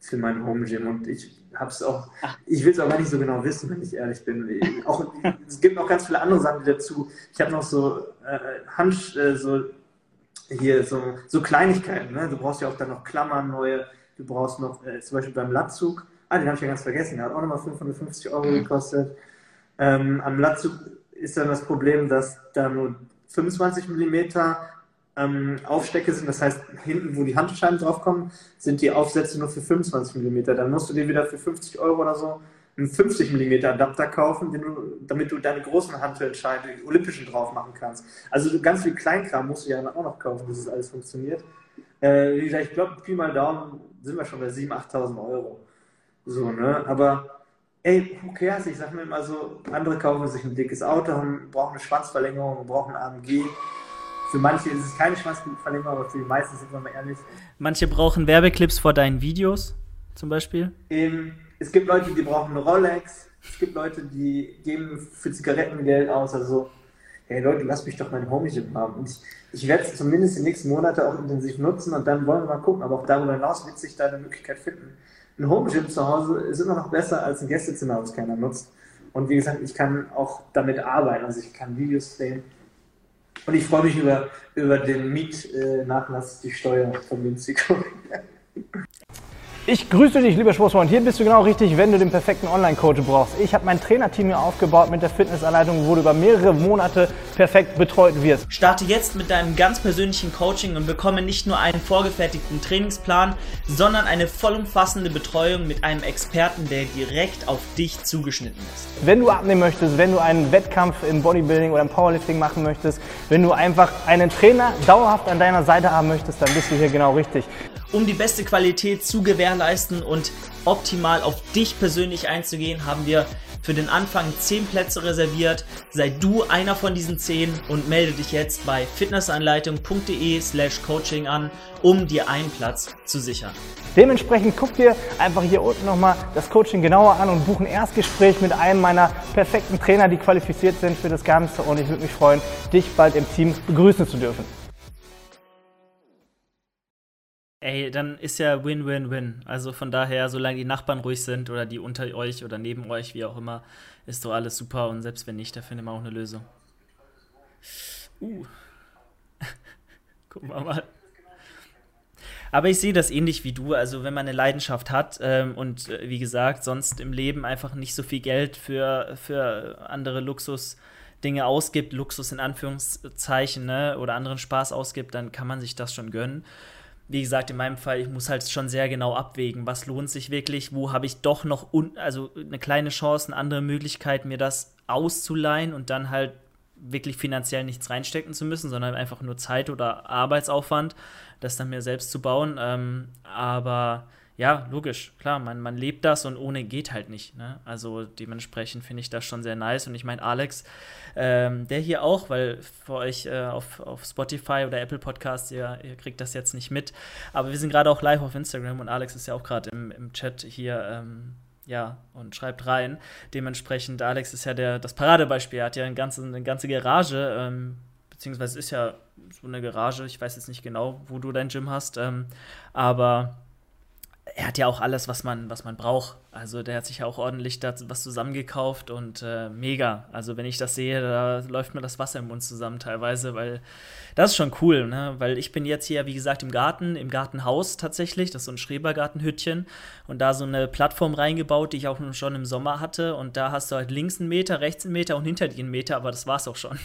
für mein Home Gym und ich habe es auch, ich will es auch gar nicht so genau wissen, wenn ich ehrlich bin. Auch, es gibt noch ganz viele andere Sachen dazu. Ich habe noch so äh, Hand, äh, so hier so, so Kleinigkeiten. Ne? Du brauchst ja auch dann noch Klammern neue. Du brauchst noch äh, zum Beispiel beim Latzug. Ah, den habe ich ja ganz vergessen. Der hat auch nochmal 550 Euro mhm. gekostet. Ähm, am Latzug ist dann das Problem, dass da nur 25 Millimeter ähm, Aufstecke sind, das heißt, hinten, wo die Handscheiben draufkommen, sind die Aufsätze nur für 25 mm. Dann musst du dir wieder für 50 Euro oder so einen 50 mm Adapter kaufen, du, damit du deine großen Handscheiben, die olympischen drauf machen kannst. Also ganz viel Kleinkram musst du ja auch noch kaufen, bis es alles funktioniert. Äh, wie gesagt, ich glaube, Pi mal Daumen sind wir schon bei 7.000, 8.000 Euro. So, ne? Aber ey, who cares? Ich sag mir immer so, andere kaufen sich ein dickes Auto, brauchen eine Schwanzverlängerung, brauchen ein AMG für manche ist es keine Schwanzverlängerung, aber für die meisten sind wir mal ehrlich.
Manche brauchen Werbeclips vor deinen Videos zum Beispiel.
Ähm, es gibt Leute, die brauchen eine Rolex. Es gibt Leute, die geben für Zigaretten Geld aus. Also, hey Leute, lasst mich doch mein Home-Gym haben. Und ich, ich werde es zumindest die nächsten Monate auch intensiv nutzen und dann wollen wir mal gucken. Aber auch darüber hinaus wird sich da eine Möglichkeit finden. Ein Home-Gym zu Hause ist immer noch besser als ein Gästezimmer, was keiner nutzt. Und wie gesagt, ich kann auch damit arbeiten. Also ich kann Videos drehen und ich freue mich über, über den Mietnachlass, die Steuer Winzico.
Ich grüße dich, lieber Sportsfreund. Hier bist du genau richtig, wenn du den perfekten Online-Coach brauchst. Ich habe mein Trainerteam hier aufgebaut mit der Fitnessanleitung, wo du über mehrere Monate perfekt betreut wirst.
Starte jetzt mit deinem ganz persönlichen Coaching und bekomme nicht nur einen vorgefertigten Trainingsplan, sondern eine vollumfassende Betreuung mit einem Experten, der direkt auf dich zugeschnitten ist.
Wenn du abnehmen möchtest, wenn du einen Wettkampf im Bodybuilding oder im Powerlifting machen möchtest, wenn du einfach einen Trainer dauerhaft an deiner Seite haben möchtest, dann bist du hier genau richtig
um die beste Qualität zu gewährleisten und optimal auf dich persönlich einzugehen, haben wir für den Anfang 10 Plätze reserviert. Sei du einer von diesen 10 und melde dich jetzt bei fitnessanleitung.de slash coaching an, um dir einen Platz zu sichern.
Dementsprechend guck dir einfach hier unten nochmal das Coaching genauer an und buch ein Erstgespräch mit einem meiner perfekten Trainer, die qualifiziert sind für das Ganze. Und ich würde mich freuen, dich bald im Team begrüßen zu dürfen.
Ey, dann ist ja Win-Win-Win. Also von daher, solange die Nachbarn ruhig sind oder die unter euch oder neben euch, wie auch immer, ist doch alles super. Und selbst wenn nicht, da findet man auch eine Lösung. Uh. *laughs* Gucken wir mal. Aber ich sehe das ähnlich wie du. Also, wenn man eine Leidenschaft hat ähm, und äh, wie gesagt, sonst im Leben einfach nicht so viel Geld für, für andere Luxusdinge ausgibt, Luxus in Anführungszeichen, ne, oder anderen Spaß ausgibt, dann kann man sich das schon gönnen wie gesagt, in meinem Fall, ich muss halt schon sehr genau abwägen, was lohnt sich wirklich, wo habe ich doch noch also eine kleine Chance, eine andere Möglichkeit, mir das auszuleihen und dann halt wirklich finanziell nichts reinstecken zu müssen, sondern einfach nur Zeit oder Arbeitsaufwand, das dann mir selbst zu bauen. Ähm, aber ja, logisch, klar, man, man lebt das und ohne geht halt nicht. Ne? Also dementsprechend finde ich das schon sehr nice. Und ich meine, Alex, ähm, der hier auch, weil für euch äh, auf, auf Spotify oder Apple Podcasts, ihr, ihr kriegt das jetzt nicht mit, aber wir sind gerade auch live auf Instagram und Alex ist ja auch gerade im, im Chat hier. Ähm, ja, und schreibt rein. Dementsprechend, Alex ist ja der, das Paradebeispiel. Er hat ja eine ganze, eine ganze Garage, ähm, beziehungsweise ist ja so eine Garage. Ich weiß jetzt nicht genau, wo du dein Gym hast, ähm, aber er hat ja auch alles, was man, was man braucht. Also der hat sich ja auch ordentlich da was zusammengekauft und äh, mega. Also wenn ich das sehe, da läuft mir das Wasser im Mund zusammen teilweise, weil das ist schon cool, ne? Weil ich bin jetzt hier, wie gesagt, im Garten, im Gartenhaus tatsächlich. Das ist so ein Schrebergartenhüttchen und da so eine Plattform reingebaut, die ich auch schon im Sommer hatte. Und da hast du halt links einen Meter, rechts einen Meter und hinter dir einen Meter, aber das war's auch schon.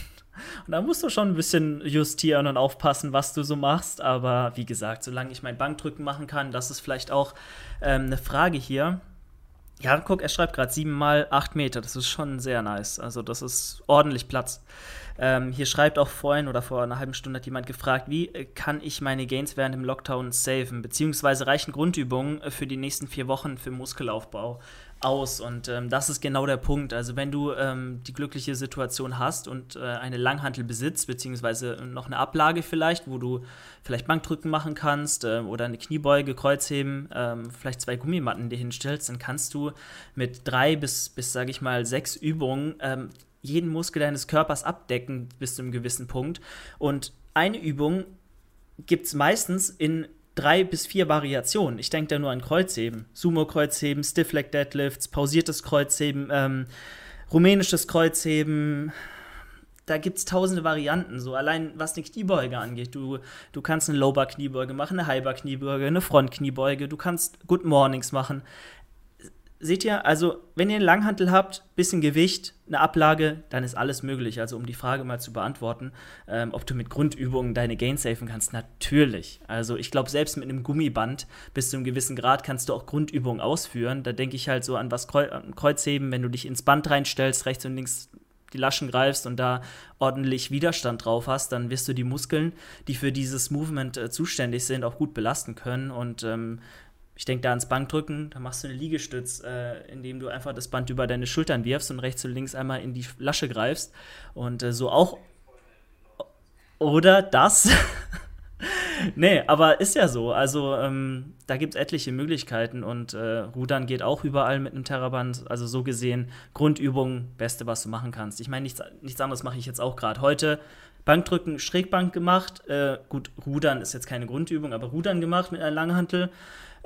Und da musst du schon ein bisschen justieren und aufpassen, was du so machst. Aber wie gesagt, solange ich mein Bankdrücken machen kann, das ist vielleicht auch ähm, eine Frage hier. Ja, guck, er schreibt gerade 7 mal 8 Meter. Das ist schon sehr nice. Also, das ist ordentlich Platz. Ähm, hier schreibt auch vorhin oder vor einer halben Stunde hat jemand gefragt, wie kann ich meine Gains während dem Lockdown saven? Beziehungsweise reichen Grundübungen für die nächsten vier Wochen für Muskelaufbau? Aus. Und ähm, das ist genau der Punkt. Also wenn du ähm, die glückliche Situation hast und äh, eine Langhantel besitzt, beziehungsweise noch eine Ablage vielleicht, wo du vielleicht Bankdrücken machen kannst äh, oder eine Kniebeuge, Kreuzheben, ähm, vielleicht zwei Gummimatten dir hinstellst, dann kannst du mit drei bis, bis sage ich mal, sechs Übungen ähm, jeden Muskel deines Körpers abdecken bis zu einem gewissen Punkt. Und eine Übung gibt es meistens in drei bis vier Variationen. Ich denke da nur an Kreuzheben, Sumo-Kreuzheben, Stiff-Leg Deadlifts, pausiertes Kreuzheben, ähm, rumänisches Kreuzheben. Da gibt es tausende Varianten. So allein was eine Kniebeuge angeht. Du, du kannst eine Low-Bar-Kniebeuge machen, eine High-Bar-Kniebeuge, eine Front-Kniebeuge. Du kannst Good Mornings machen seht ihr, also wenn ihr einen Langhantel habt, bisschen Gewicht, eine Ablage, dann ist alles möglich. Also um die Frage mal zu beantworten, ähm, ob du mit Grundübungen deine Gains safen kannst, natürlich. Also ich glaube, selbst mit einem Gummiband bis zu einem gewissen Grad kannst du auch Grundübungen ausführen. Da denke ich halt so an was Kreu Kreuzheben, wenn du dich ins Band reinstellst, rechts und links die Laschen greifst und da ordentlich Widerstand drauf hast, dann wirst du die Muskeln, die für dieses Movement äh, zuständig sind, auch gut belasten können. Und ähm, ich denke da ans Bankdrücken, da machst du eine Liegestütz, äh, indem du einfach das Band über deine Schultern wirfst und rechts und links einmal in die Lasche greifst. Und äh, so auch. Oder das. *laughs* nee, aber ist ja so. Also ähm, da gibt es etliche Möglichkeiten und äh, Rudern geht auch überall mit einem Terraband. Also so gesehen, Grundübung, beste, was du machen kannst. Ich meine, nichts, nichts anderes mache ich jetzt auch gerade. Heute Bankdrücken, Schrägbank gemacht. Äh, gut, Rudern ist jetzt keine Grundübung, aber Rudern gemacht mit einer Langhantel.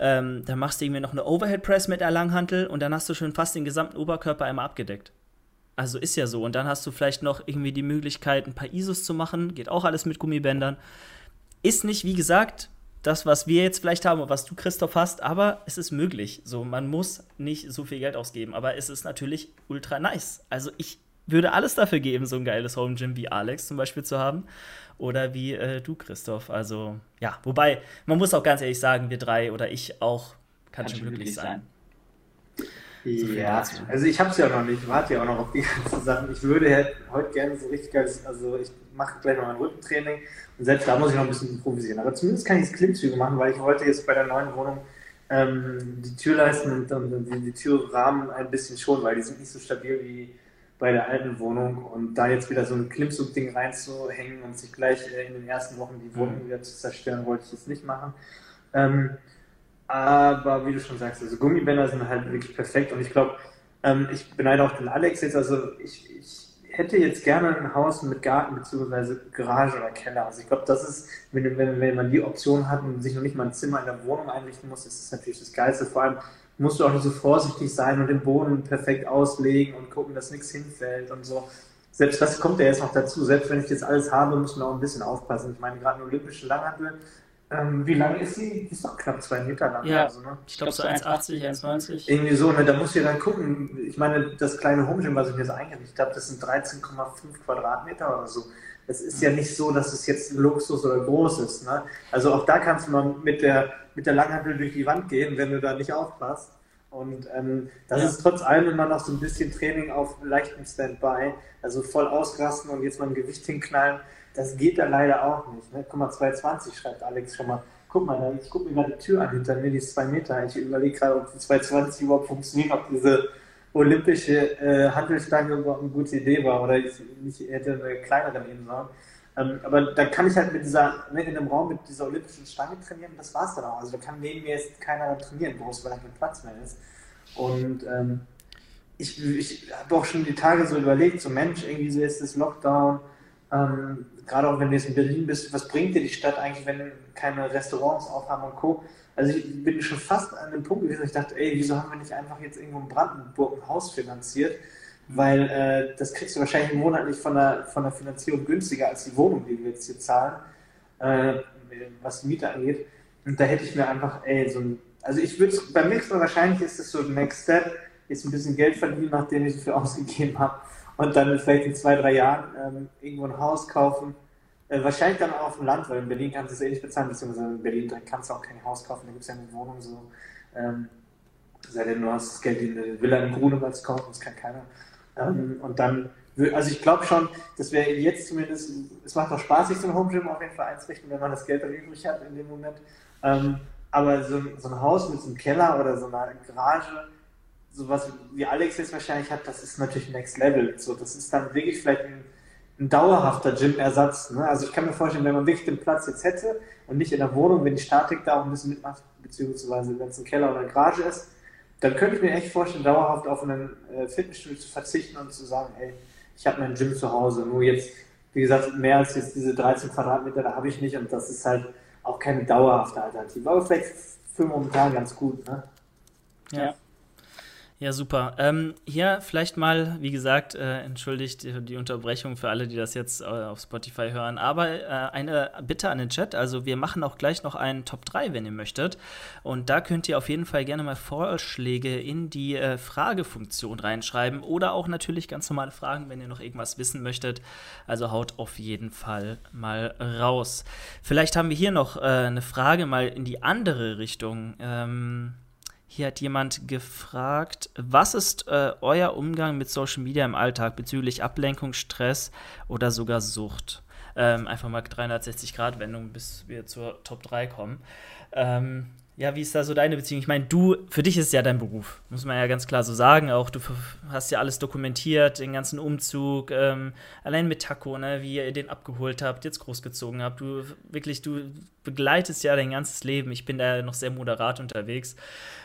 Ähm, dann machst du irgendwie noch eine Overhead Press mit der Langhantel und dann hast du schon fast den gesamten Oberkörper einmal abgedeckt. Also ist ja so. Und dann hast du vielleicht noch irgendwie die Möglichkeit, ein paar ISOs zu machen. Geht auch alles mit Gummibändern. Ist nicht, wie gesagt, das, was wir jetzt vielleicht haben und was du, Christoph, hast, aber es ist möglich. So, man muss nicht so viel Geld ausgeben, aber es ist natürlich ultra nice. Also ich würde alles dafür geben, so ein geiles Home Gym wie Alex zum Beispiel zu haben oder wie äh, du, Christoph. Also ja, wobei, man muss auch ganz ehrlich sagen, wir drei oder ich auch, kann, kann schon glücklich sein.
sein. ja, also ich habe es ja noch nicht, ich warte ja auch noch auf die *laughs* ganzen Sachen. Ich würde halt heute gerne so richtig geiles, also ich mache gleich noch ein Rückentraining und selbst da muss ich noch ein bisschen improvisieren. Aber zumindest kann ich das Klimmzüge machen, weil ich wollte jetzt bei der neuen Wohnung ähm, die Türleisten und, und die, die Türrahmen ein bisschen schon, weil die sind nicht so stabil wie bei der alten Wohnung und da jetzt wieder so ein Klimmzug-Ding reinzuhängen und sich gleich äh, in den ersten Wochen die Wohnung mhm. wieder zu zerstören, wollte ich jetzt nicht machen. Ähm, aber wie du schon sagst, also Gummibänder sind halt wirklich perfekt und ich glaube, ähm, ich beneide auch den Alex jetzt, also ich, ich hätte jetzt gerne ein Haus mit Garten bzw. Garage oder Keller. Also ich glaube, das ist, wenn, wenn, wenn man die Option hat und sich noch nicht mal ein Zimmer in der Wohnung einrichten muss, ist das natürlich das Geilste. Vor allem musst du auch nicht so vorsichtig sein und den Boden perfekt auslegen und gucken, dass nichts hinfällt und so. Selbst das kommt ja jetzt noch dazu. Selbst wenn ich jetzt alles habe, muss man auch ein bisschen aufpassen. Ich meine, gerade eine olympische Langhantel, ähm, wie lang ist sie? Die ist doch knapp zwei Meter lang.
Ja, also, ne? ich glaube so 1,80, 1,90.
Irgendwie so, ne? da musst du ja dann gucken. Ich meine, das kleine Home Gym, was ich mir so eingerichtet habe, das sind 13,5 Quadratmeter oder so. Es ist ja nicht so, dass es jetzt Luxus oder groß ist. Ne? Also auch da kannst du mal mit der, mit der Langhantel durch die Wand gehen, wenn du da nicht aufpasst. Und ähm, das ja. ist trotz allem immer noch so ein bisschen Training auf leichtem Standby, also voll ausrasten und jetzt mal ein Gewicht hinknallen. Das geht da leider auch nicht. Ne? Guck mal, 220 schreibt Alex schon mal. Guck mal, ich gucke mir gerade die Tür an hinter mir, die ist zwei Meter. Ich überlege gerade, ob die 220 überhaupt funktioniert, ob diese olympische äh, Handelstange überhaupt eine gute Idee war oder ich nicht hätte eine kleinere nehmen sollen. Ähm, aber da kann ich halt mit dieser, ne, in einem Raum mit dieser olympischen Stange trainieren, das war's dann auch. Also da kann neben mir jetzt keiner trainieren, wo es vielleicht kein Platz mehr ist. Und ähm, ich, ich habe auch schon die Tage so überlegt, so Mensch, irgendwie so ist das Lockdown, ähm, gerade auch wenn du jetzt in Berlin bist, was bringt dir die Stadt eigentlich, wenn keine Restaurants aufhaben und Co. Also ich bin schon fast an dem Punkt gewesen, ich dachte, ey, wieso haben wir nicht einfach jetzt irgendwo in Brandenburg ein Haus finanziert? Weil äh, das kriegst du wahrscheinlich monatlich von der, von der Finanzierung günstiger als die Wohnung, die wir jetzt hier zahlen, äh, was die Miete angeht. Und da hätte ich mir einfach, ey, so ein, also ich würde beim nächsten Mal wahrscheinlich ist das so ein Next Step, jetzt ein bisschen Geld verdienen, nachdem ich so viel ausgegeben habe und dann vielleicht in zwei, drei Jahren ähm, irgendwo ein Haus kaufen. Äh, wahrscheinlich dann auch auf dem Land, weil in Berlin kannst du es eh nicht bezahlen, beziehungsweise in Berlin kannst du auch kein Haus kaufen, da gibt es ja eine Wohnung so. Ähm, sei denn, du hast das Geld eine Villa in Grunewald zu kaufen, das kann keiner. Ähm, und dann, also ich glaube schon, dass wir jetzt zumindest, es macht auch Spaß, sich so ein Home Gym auf jeden Fall einzurichten, wenn man das Geld dann übrig hat in dem Moment. Ähm, aber so, so, ein Haus mit so einem Keller oder so einer Garage, sowas wie Alex jetzt wahrscheinlich hat, das ist natürlich Next Level. So, das ist dann wirklich vielleicht ein, ein dauerhafter Gym-Ersatz. Ne? Also ich kann mir vorstellen, wenn man wirklich den Platz jetzt hätte und nicht in der Wohnung, wenn die Statik da auch ein bisschen mitmacht, beziehungsweise wenn es ein Keller oder eine Garage ist, dann könnte ich mir echt vorstellen, dauerhaft auf einen äh, Fitnessstudio zu verzichten und zu sagen, hey, ich habe mein Gym zu Hause. Nur jetzt, wie gesagt, mehr als jetzt diese 13 Quadratmeter, da habe ich nicht und das ist halt auch keine dauerhafte Alternative. Aber vielleicht für momentan ganz gut. Ne?
Ja. Ja, super. Ähm, hier vielleicht mal, wie gesagt, äh, entschuldigt die, Unterbrechung für alle, die das jetzt äh, auf Spotify hören, aber äh, eine Bitte an den Chat. Also wir machen auch gleich noch einen Top 3, wenn ihr möchtet. Und da könnt ihr auf jeden Fall gerne mal Vorschläge in die äh, Fragefunktion reinschreiben oder auch natürlich ganz normale Fragen, wenn ihr noch irgendwas wissen möchtet. Also haut auf jeden Fall mal raus. Vielleicht haben wir hier noch äh, eine Frage mal in die andere Richtung. Ähm, hier hat jemand gefragt, was ist äh, euer Umgang mit Social Media im Alltag bezüglich Ablenkung, Stress oder sogar Sucht? Ähm, einfach mal 360-Grad-Wendung, bis wir zur Top 3 kommen. Ähm, ja, wie ist da so deine Beziehung? Ich meine, du, für dich ist es ja dein Beruf, muss man ja ganz klar so sagen. Auch du hast ja alles dokumentiert, den ganzen Umzug, ähm, allein mit Taco, ne, wie ihr den abgeholt habt, jetzt großgezogen habt. Du wirklich, du begleitest ja dein ganzes Leben. Ich bin da noch sehr moderat unterwegs.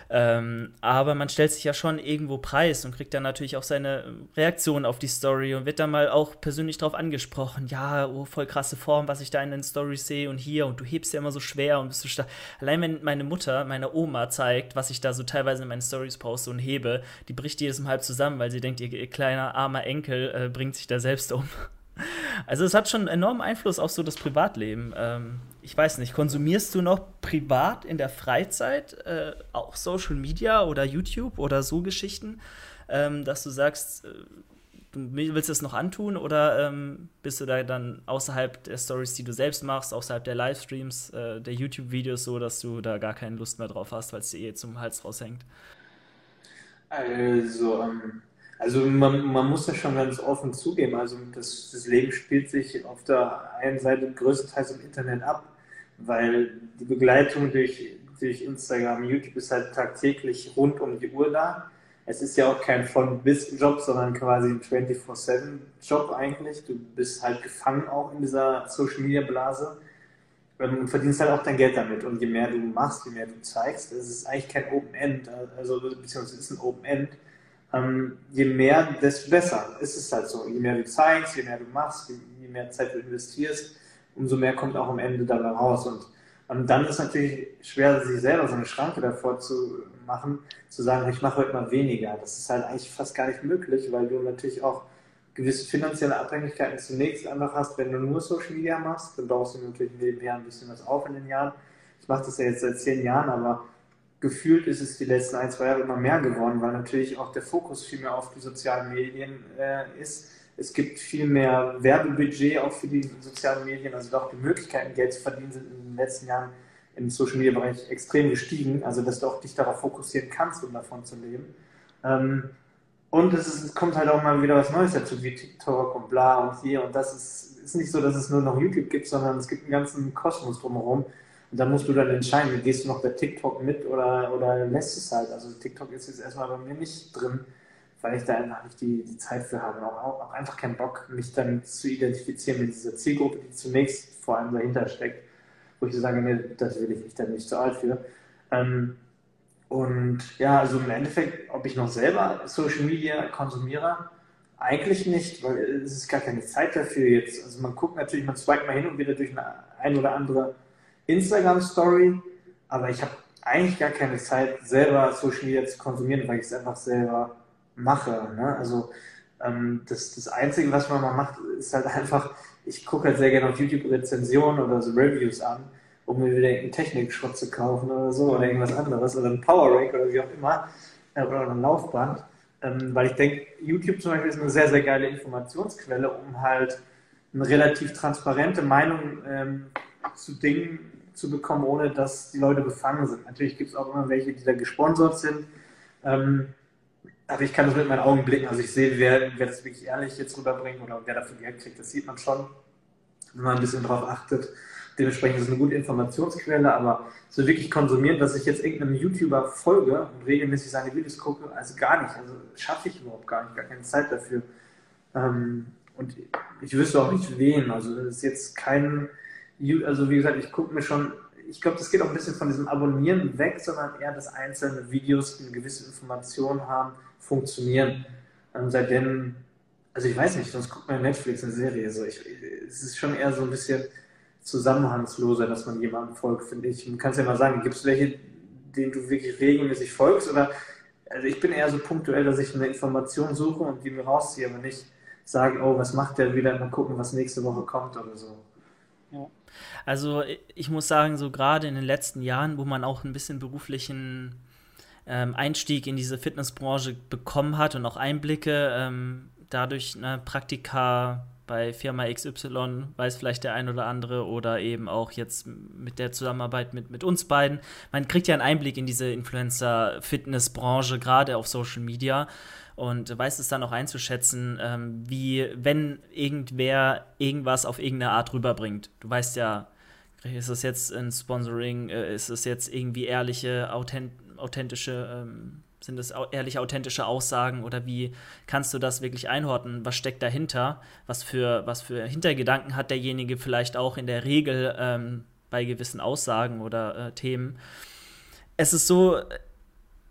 Ähm, aber man stellt sich ja schon irgendwo preis und kriegt dann natürlich auch seine Reaktion auf die Story und wird dann mal auch persönlich darauf angesprochen. Ja, oh, voll krasse Form, was ich da in den Stories sehe und hier und du hebst ja immer so schwer und bist so stark. Allein wenn meine Mutter, meine Oma zeigt, was ich da so teilweise in meinen Stories poste und hebe, die bricht jedes Mal halb zusammen, weil sie denkt, ihr, ihr kleiner armer Enkel äh, bringt sich da selbst um. Also es hat schon enormen Einfluss auf so das Privatleben. Ähm, ich weiß nicht, konsumierst du noch privat in der Freizeit äh, auch Social Media oder YouTube oder so Geschichten, ähm, dass du sagst, äh, du willst es noch antun oder ähm, bist du da dann außerhalb der Stories, die du selbst machst, außerhalb der Livestreams, äh, der YouTube-Videos so, dass du da gar keine Lust mehr drauf hast, weil es dir eh zum Hals raushängt?
Also, ähm, also man, man muss das schon ganz offen zugeben. Also das, das Leben spielt sich auf der einen Seite größtenteils im Internet ab weil die Begleitung durch durch Instagram, YouTube ist halt tagtäglich rund um die Uhr da. Es ist ja auch kein Von-Bis-Job, sondern quasi ein 24-7-Job eigentlich. Du bist halt gefangen auch in dieser Social-Media-Blase ähm, und verdienst halt auch dein Geld damit. Und je mehr du machst, je mehr du zeigst, es ist eigentlich kein Open End, also beziehungsweise es ist ein Open End. Ähm, je mehr, desto besser. Es ist halt so. Je mehr du zeigst, je mehr du machst, je mehr Zeit du investierst, umso mehr kommt auch am Ende dabei raus. Und, und dann ist natürlich schwer, sich selber so eine Schranke davor zu machen, zu sagen, ich mache heute mal weniger. Das ist halt eigentlich fast gar nicht möglich, weil du natürlich auch gewisse finanzielle Abhängigkeiten zunächst einfach hast, wenn du nur Social Media machst, dann baust du natürlich nebenher ein bisschen was auf in den Jahren. Ich mache das ja jetzt seit zehn Jahren, aber gefühlt ist es die letzten ein, zwei Jahre immer mehr geworden, weil natürlich auch der Fokus viel mehr auf die sozialen Medien äh, ist. Es gibt viel mehr Werbebudget auch für die sozialen Medien, also auch die Möglichkeiten, Geld zu verdienen, sind in den letzten Jahren im Social Media Bereich extrem gestiegen, also dass du auch dich darauf fokussieren kannst, um davon zu leben. Ähm, und es, ist, es, kommt halt auch mal wieder was Neues dazu, wie TikTok und bla und hier. Und das ist, ist nicht so, dass es nur noch YouTube gibt, sondern es gibt einen ganzen Kosmos drumherum. Und da musst du dann entscheiden, gehst du noch bei TikTok mit oder, oder lässt es halt. Also TikTok ist jetzt erstmal bei mir nicht drin, weil ich da einfach nicht die, die Zeit für habe. Und auch, auch einfach keinen Bock, mich dann zu identifizieren mit dieser Zielgruppe, die zunächst vor allem dahinter steckt. Wo ich so sage, nee, das will ich mich dann nicht zu alt für. Ähm, und ja, also im Endeffekt, ob ich noch selber Social Media konsumiere, eigentlich nicht, weil es ist gar keine Zeit dafür jetzt. Also man guckt natürlich, man swipet mal hin und wieder durch eine ein oder andere Instagram-Story, aber ich habe eigentlich gar keine Zeit, selber Social Media zu konsumieren, weil ich es einfach selber mache. Ne? Also ähm, das, das Einzige, was man mal macht, ist halt einfach, ich gucke halt sehr gerne auf YouTube Rezensionen oder so Reviews an, um mir wieder einen Technikschrott zu kaufen oder so oder irgendwas anderes oder ein Power Rank oder wie auch immer äh, oder ein Laufband. Ähm, weil ich denke, YouTube zum Beispiel ist eine sehr, sehr geile Informationsquelle, um halt eine relativ transparente Meinung ähm, zu Dingen zu bekommen, ohne dass die Leute befangen sind. Natürlich gibt es auch immer welche, die da gesponsert sind. Ähm, aber ich kann das mit meinen Augen blicken. Also ich sehe, wer, wer das wirklich ehrlich jetzt rüberbringt oder wer dafür Geld kriegt. Das sieht man schon, wenn man ein bisschen drauf achtet. Dementsprechend ist es eine gute Informationsquelle, aber so wirklich konsumieren, dass ich jetzt irgendeinem YouTuber folge und regelmäßig seine Videos gucke, also gar nicht. Also schaffe ich überhaupt gar nicht, gar keine Zeit dafür. Ähm, und ich wüsste auch nicht wen. Also es ist jetzt kein also wie gesagt, ich gucke mir schon, ich glaube, das geht auch ein bisschen von diesem Abonnieren weg, sondern eher, dass einzelne Videos eine gewisse Information haben, funktionieren. Ähm, seitdem, also ich weiß nicht, sonst guckt man Netflix eine Serie. So. Ich, es ist schon eher so ein bisschen zusammenhangsloser, dass man jemandem folgt, finde ich. Du kannst ja mal sagen, gibt es welche, denen du wirklich regelmäßig folgst? Oder also ich bin eher so punktuell, dass ich eine Information suche und die mir rausziehe, aber nicht sage, oh, was macht der wieder, mal gucken, was nächste Woche kommt oder so.
Also ich muss sagen, so gerade in den letzten Jahren, wo man auch ein bisschen beruflichen ähm, Einstieg in diese Fitnessbranche bekommen hat und auch Einblicke, ähm, dadurch ne, Praktika bei Firma XY, weiß vielleicht der ein oder andere, oder eben auch jetzt mit der Zusammenarbeit mit, mit uns beiden. Man kriegt ja einen Einblick in diese Influencer-Fitness-Branche, gerade auf Social Media und weiß es dann auch einzuschätzen, ähm, wie, wenn irgendwer irgendwas auf irgendeine Art rüberbringt. Du weißt ja, ist es jetzt ein Sponsoring, äh, ist es jetzt irgendwie ehrliche, authent authentische, ähm, sind es ehrlich authentische Aussagen oder wie kannst du das wirklich einordnen? Was steckt dahinter? Was für, was für Hintergedanken hat derjenige vielleicht auch in der Regel ähm, bei gewissen Aussagen oder äh, Themen? Es ist so,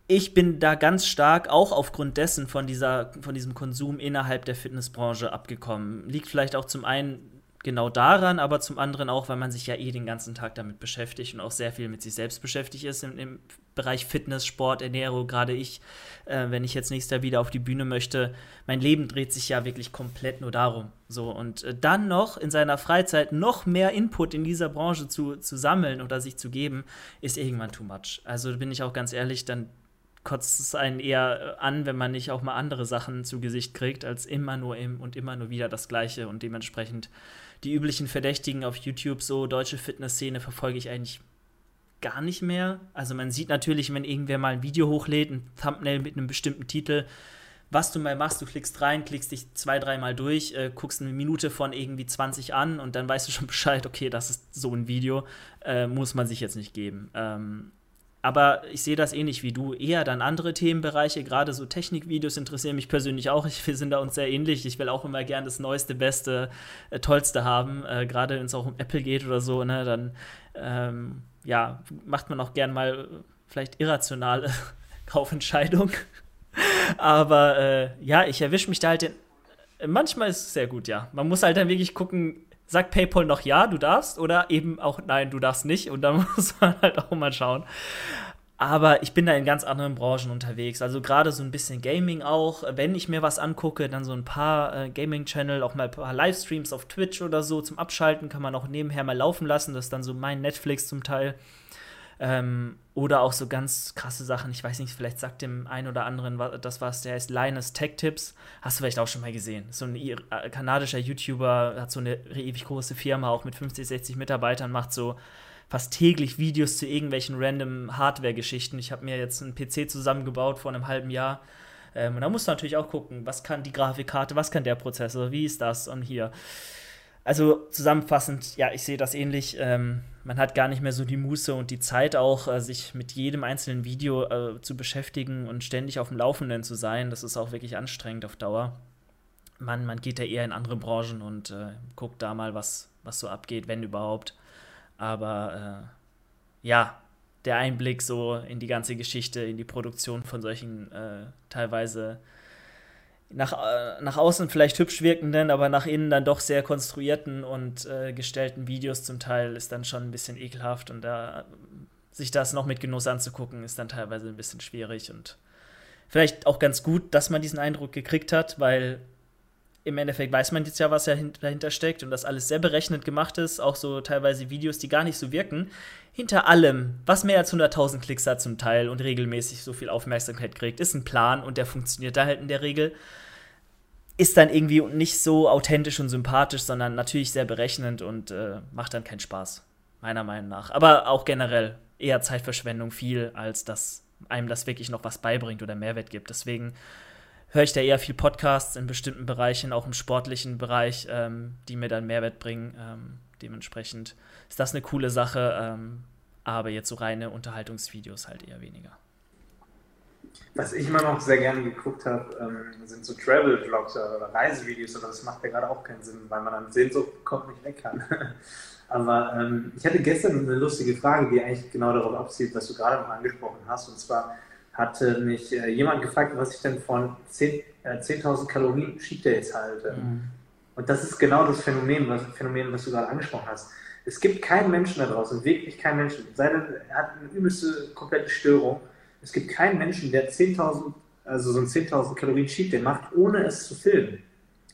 ich bin da ganz stark auch aufgrund dessen von, dieser, von diesem Konsum innerhalb der Fitnessbranche abgekommen. Liegt vielleicht auch zum einen genau daran, aber zum anderen auch, weil man sich ja eh den ganzen Tag damit beschäftigt und auch sehr viel mit sich selbst beschäftigt ist im, im Bereich Fitness, Sport, Ernährung. Gerade ich, äh, wenn ich jetzt nächstes Jahr wieder auf die Bühne möchte, mein Leben dreht sich ja wirklich komplett nur darum. So und äh, dann noch in seiner Freizeit noch mehr Input in dieser Branche zu, zu sammeln oder sich zu geben, ist irgendwann too much. Also bin ich auch ganz ehrlich, dann kotzt es einen eher äh, an, wenn man nicht auch mal andere Sachen zu Gesicht kriegt, als immer nur im und immer nur wieder das Gleiche und dementsprechend die üblichen Verdächtigen auf YouTube, so deutsche Fitnessszene, verfolge ich eigentlich gar nicht mehr. Also man sieht natürlich, wenn irgendwer mal ein Video hochlädt, ein Thumbnail mit einem bestimmten Titel, was du mal machst, du klickst rein, klickst dich zwei, dreimal durch, äh, guckst eine Minute von irgendwie 20 an und dann weißt du schon *laughs* Bescheid, okay, das ist so ein Video, äh, muss man sich jetzt nicht geben. Ähm, aber ich sehe das ähnlich wie du. Eher dann andere Themenbereiche, gerade so Technikvideos interessieren mich persönlich auch. Ich, wir sind da uns sehr ähnlich. Ich will auch immer gern das Neueste, Beste, äh, Tollste haben. Äh, gerade wenn es auch um Apple geht oder so, ne, dann ähm, ja, macht man auch gern mal vielleicht irrationale *laughs* Kaufentscheidungen. *laughs* Aber äh, ja, ich erwische mich da halt. In, manchmal ist es sehr gut, ja. Man muss halt dann wirklich gucken, sagt PayPal noch ja, du darfst, oder eben auch nein, du darfst nicht. Und dann *laughs* muss man halt auch mal schauen. Aber ich bin da in ganz anderen Branchen unterwegs. Also gerade so ein bisschen Gaming auch. Wenn ich mir was angucke, dann so ein paar äh, Gaming-Channel, auch mal ein paar Livestreams auf Twitch oder so zum Abschalten kann man auch nebenher mal laufen lassen. Das ist dann so mein Netflix zum Teil. Ähm, oder auch so ganz krasse Sachen. Ich weiß nicht, vielleicht sagt dem einen oder anderen das was. Der heißt Linus Tech Tips. Hast du vielleicht auch schon mal gesehen. So ein äh, kanadischer YouTuber, hat so eine ewig große Firma, auch mit 50, 60 Mitarbeitern, macht so fast täglich Videos zu irgendwelchen random Hardware-Geschichten. Ich habe mir jetzt einen PC zusammengebaut vor einem halben Jahr. Ähm, und da musst du natürlich auch gucken, was kann die Grafikkarte, was kann der Prozessor, wie ist das und hier. Also zusammenfassend, ja, ich sehe das ähnlich. Ähm, man hat gar nicht mehr so die Muße und die Zeit auch, äh, sich mit jedem einzelnen Video äh, zu beschäftigen und ständig auf dem Laufenden zu sein. Das ist auch wirklich anstrengend auf Dauer. Man, man geht da eher in andere Branchen und äh, guckt da mal, was, was so abgeht, wenn überhaupt. Aber äh, ja, der Einblick so in die ganze Geschichte, in die Produktion von solchen äh, teilweise nach, äh, nach außen vielleicht hübsch wirkenden, aber nach innen dann doch sehr konstruierten und äh, gestellten Videos zum Teil ist dann schon ein bisschen ekelhaft und da sich das noch mit Genuss anzugucken, ist dann teilweise ein bisschen schwierig und vielleicht auch ganz gut, dass man diesen Eindruck gekriegt hat, weil im Endeffekt weiß man jetzt ja, was dahinter steckt und dass alles sehr berechnet gemacht ist, auch so teilweise Videos, die gar nicht so wirken. Hinter allem, was mehr als 100.000 Klicks hat zum Teil und regelmäßig so viel Aufmerksamkeit kriegt, ist ein Plan und der funktioniert da halt in der Regel. Ist dann irgendwie nicht so authentisch und sympathisch, sondern natürlich sehr berechnend und äh, macht dann keinen Spaß, meiner Meinung nach. Aber auch generell eher Zeitverschwendung viel, als dass einem das wirklich noch was beibringt oder Mehrwert gibt. Deswegen höre ich da eher viel Podcasts in bestimmten Bereichen, auch im sportlichen Bereich, ähm, die mir dann Mehrwert bringen. Ähm, dementsprechend ist das eine coole Sache, ähm, aber jetzt so reine Unterhaltungsvideos halt eher weniger.
Was ich immer noch sehr gerne geguckt habe, ähm, sind so Travel-Vlogs oder Reisevideos, aber das macht ja gerade auch keinen Sinn, weil man dann Sehnsucht bekommt, nicht weg kann. *laughs* aber ähm, ich hatte gestern eine lustige Frage, die eigentlich genau darauf abzielt, was du gerade noch angesprochen hast, und zwar hatte mich äh, jemand gefragt, was ich denn von 10.000 äh, 10 Kalorien Cheat Days halte. Mhm. Und das ist genau das Phänomen was, Phänomen, was du gerade angesprochen hast. Es gibt keinen Menschen da draußen, wirklich keinen Menschen, sei denn, er hat eine übelste komplette Störung. Es gibt keinen Menschen, der 10.000, also so ein 10.000 Kalorien Cheat Day macht, ohne es zu filmen.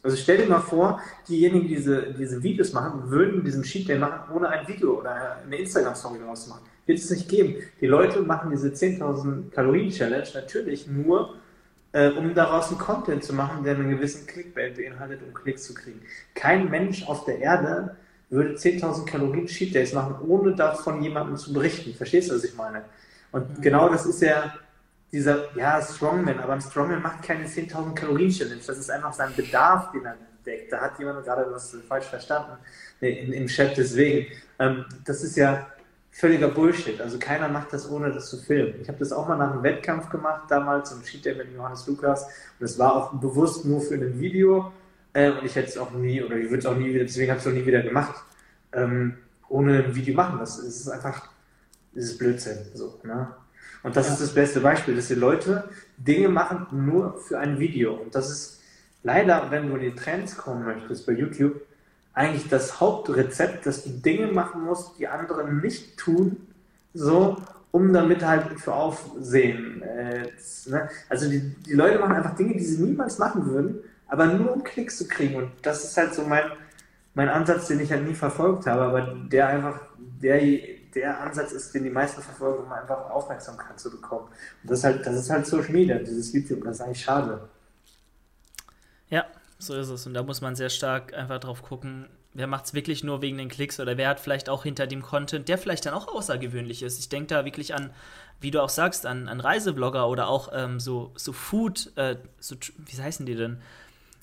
Also stell dir mal vor, diejenigen, die diese, diese Videos machen, würden diesen Cheat Day machen, ohne ein Video oder eine Instagram-Story daraus zu machen wird es nicht geben. Die Leute machen diese 10.000 Kalorien-Challenge natürlich nur, äh, um daraus einen Content zu machen, der einen gewissen Clickbait beinhaltet, um Klicks zu kriegen. Kein Mensch auf der Erde würde 10.000 Kalorien Cheat Days machen, ohne davon jemandem zu berichten. Verstehst du, was ich meine? Und mhm. genau das ist ja dieser, ja, Strongman, aber ein Strongman macht keine 10.000 Kalorien Challenge. Das ist einfach sein Bedarf, den er deckt. Da hat jemand gerade was falsch verstanden in, im Chat, deswegen. Ähm, das ist ja völliger Bullshit. Also keiner macht das, ohne das zu filmen. Ich habe das auch mal nach einem Wettkampf gemacht, damals, im Cheat Day mit Johannes Lukas. Und es war auch bewusst nur für ein Video. Äh, und ich hätte es auch nie, oder ich würde es auch nie wieder, deswegen habe ich es auch nie wieder gemacht, ähm, ohne ein Video machen. Das ist einfach, das ist Blödsinn. So, ne? Und das ja. ist das beste Beispiel, dass die Leute Dinge machen nur für ein Video. Und das ist leider, wenn du in die Trends kommen möchtest bei YouTube, eigentlich das Hauptrezept, dass du Dinge machen musst, die andere nicht tun, so, um damit halt für Aufsehen. Äh, ne? Also die, die Leute machen einfach Dinge, die sie niemals machen würden, aber nur um Klicks zu kriegen. Und das ist halt so mein, mein Ansatz, den ich halt nie verfolgt habe, aber der einfach der, der Ansatz ist, den die meisten verfolgen, um einfach Aufmerksamkeit zu bekommen. Und das ist halt, das ist halt Social Media, dieses YouTube, das ist eigentlich schade.
Ja, so ist es. Und da muss man sehr stark einfach drauf gucken, wer macht es wirklich nur wegen den Klicks oder wer hat vielleicht auch hinter dem Content, der vielleicht dann auch außergewöhnlich ist. Ich denke da wirklich an, wie du auch sagst, an, an Reiseblogger oder auch ähm, so, so Food, äh, so, wie heißen die denn?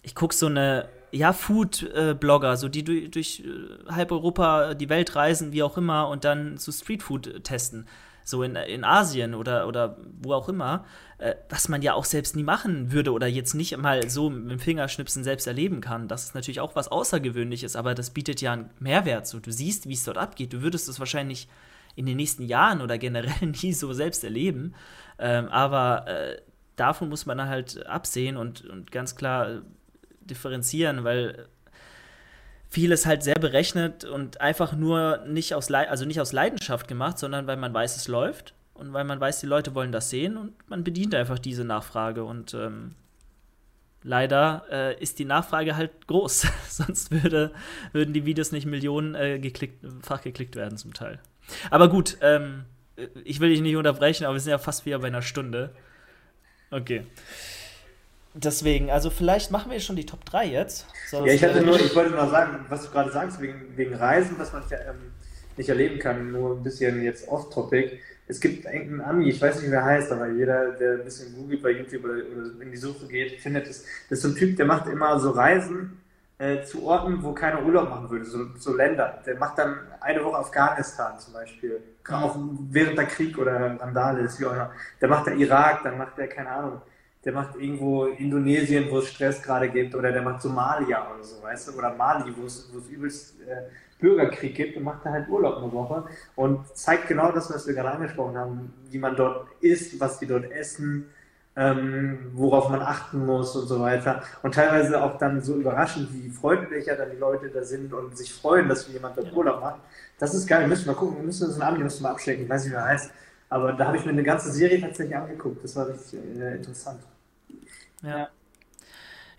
Ich gucke so eine, ja, Food-Blogger, so die durch, äh, halb Europa die Welt reisen, wie auch immer, und dann so Streetfood testen so in, in Asien oder, oder wo auch immer, äh, was man ja auch selbst nie machen würde oder jetzt nicht mal so mit dem Fingerschnipsen selbst erleben kann. Das ist natürlich auch was Außergewöhnliches, aber das bietet ja einen Mehrwert. So, du siehst, wie es dort abgeht. Du würdest es wahrscheinlich in den nächsten Jahren oder generell *laughs* nie so selbst erleben. Ähm, aber äh, davon muss man halt absehen und, und ganz klar differenzieren, weil vieles halt sehr berechnet und einfach nur nicht aus, Le also nicht aus Leidenschaft gemacht, sondern weil man weiß, es läuft und weil man weiß, die Leute wollen das sehen und man bedient einfach diese Nachfrage und ähm, leider äh, ist die Nachfrage halt groß, *laughs* sonst würde, würden die Videos nicht Millionen äh, geklickt werden zum Teil. Aber gut, ähm, ich will dich nicht unterbrechen, aber wir sind ja fast wieder bei einer Stunde. Okay. Deswegen, also vielleicht machen wir schon die Top 3 jetzt.
Ja, ich hatte nur, ich wollte nur sagen, was du gerade sagst, wegen, wegen Reisen, was man ähm, nicht erleben kann, nur ein bisschen jetzt off-topic. Es gibt einen Ami, ich weiß nicht, wer heißt, aber jeder, der ein bisschen googelt bei YouTube oder, oder in die Suche geht, findet es. Das ist so ein Typ, der macht immer so Reisen äh, zu Orten, wo keiner Urlaub machen würde, so, so Länder. Der macht dann eine Woche Afghanistan zum Beispiel, auch während der Krieg oder Randale ist, wie auch immer. Der macht der Irak, dann macht der, keine Ahnung, der macht irgendwo Indonesien, wo es Stress gerade gibt, oder der macht Somalia oder so, weißt du, oder Mali, wo es, wo es übelst äh, Bürgerkrieg gibt und macht da halt Urlaub eine Woche und zeigt genau das, was wir gerade angesprochen haben, wie man dort isst, was die dort essen, ähm, worauf man achten muss und so weiter. Und teilweise auch dann so überraschend, wie freundlicher dann die Leute da sind und sich freuen, dass jemand dort Urlaub macht. Das ist geil, müssen wir mal gucken, wir müssen uns einen Abend müssen wir abstecken, ich weiß nicht, wie er heißt. Aber da habe ich mir eine ganze Serie tatsächlich angeguckt. Das war richtig äh, interessant.
Ja.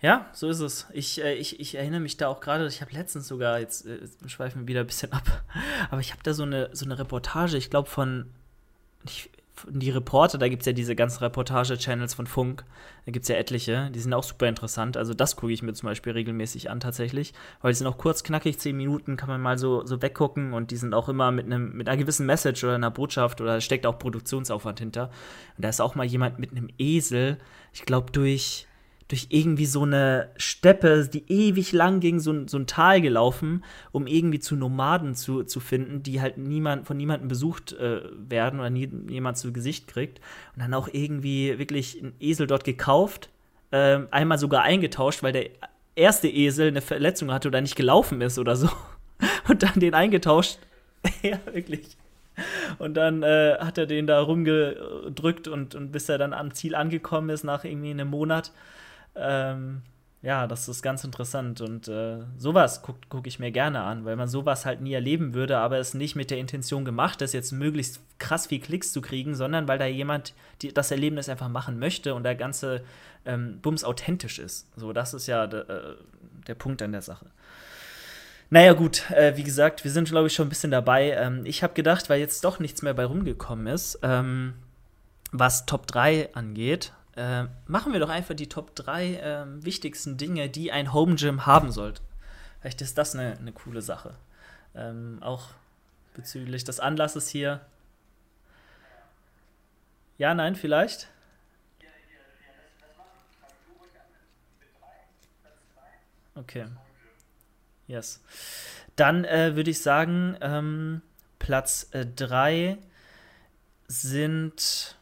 Ja, so ist es. Ich, äh, ich, ich erinnere mich da auch gerade, ich habe letztens sogar, jetzt äh, schweifen wir wieder ein bisschen ab, *laughs* aber ich habe da so eine, so eine Reportage, ich glaube von, ich, die Reporter, da gibt es ja diese ganzen Reportage-Channels von Funk, da gibt es ja etliche, die sind auch super interessant. Also das gucke ich mir zum Beispiel regelmäßig an tatsächlich, weil die sind auch kurz, knackig, zehn Minuten kann man mal so, so weggucken und die sind auch immer mit, einem, mit einer gewissen Message oder einer Botschaft oder steckt auch Produktionsaufwand hinter. Und da ist auch mal jemand mit einem Esel, ich glaube durch durch irgendwie so eine Steppe, die ewig lang ging, so, so ein Tal gelaufen, um irgendwie zu Nomaden zu, zu finden, die halt niemand, von niemandem besucht äh, werden oder nie, jemand zu Gesicht kriegt. Und dann auch irgendwie wirklich einen Esel dort gekauft, äh, einmal sogar eingetauscht, weil der erste Esel eine Verletzung hatte oder nicht gelaufen ist oder so. *laughs* Und dann den eingetauscht. *laughs* ja, wirklich. Und dann äh, hat er den da rumgedrückt und, und bis er dann am Ziel angekommen ist, nach irgendwie einem Monat, ähm, ja, das ist ganz interessant und äh, sowas gucke guck ich mir gerne an, weil man sowas halt nie erleben würde, aber es nicht mit der Intention gemacht ist, jetzt möglichst krass viel Klicks zu kriegen, sondern weil da jemand die, das Erlebnis einfach machen möchte und der ganze ähm, Bums authentisch ist. So, das ist ja äh, der Punkt an der Sache. Naja, gut, äh, wie gesagt, wir sind, glaube ich, schon ein bisschen dabei. Ähm, ich habe gedacht, weil jetzt doch nichts mehr bei rumgekommen ist, ähm, was Top 3 angeht, äh, machen wir doch einfach die Top 3 äh, wichtigsten Dinge, die ein Home Gym haben sollte. Vielleicht ist das eine, eine coole Sache. Ähm, auch bezüglich des Anlasses hier. Ja, nein, vielleicht? Okay. Yes. Dann äh, würde ich sagen, ähm, Platz 3 äh, sind,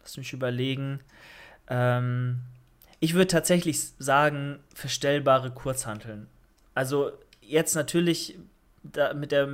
lass mich überlegen, ähm, ich würde tatsächlich sagen, verstellbare Kurzhanteln. Also jetzt natürlich mit der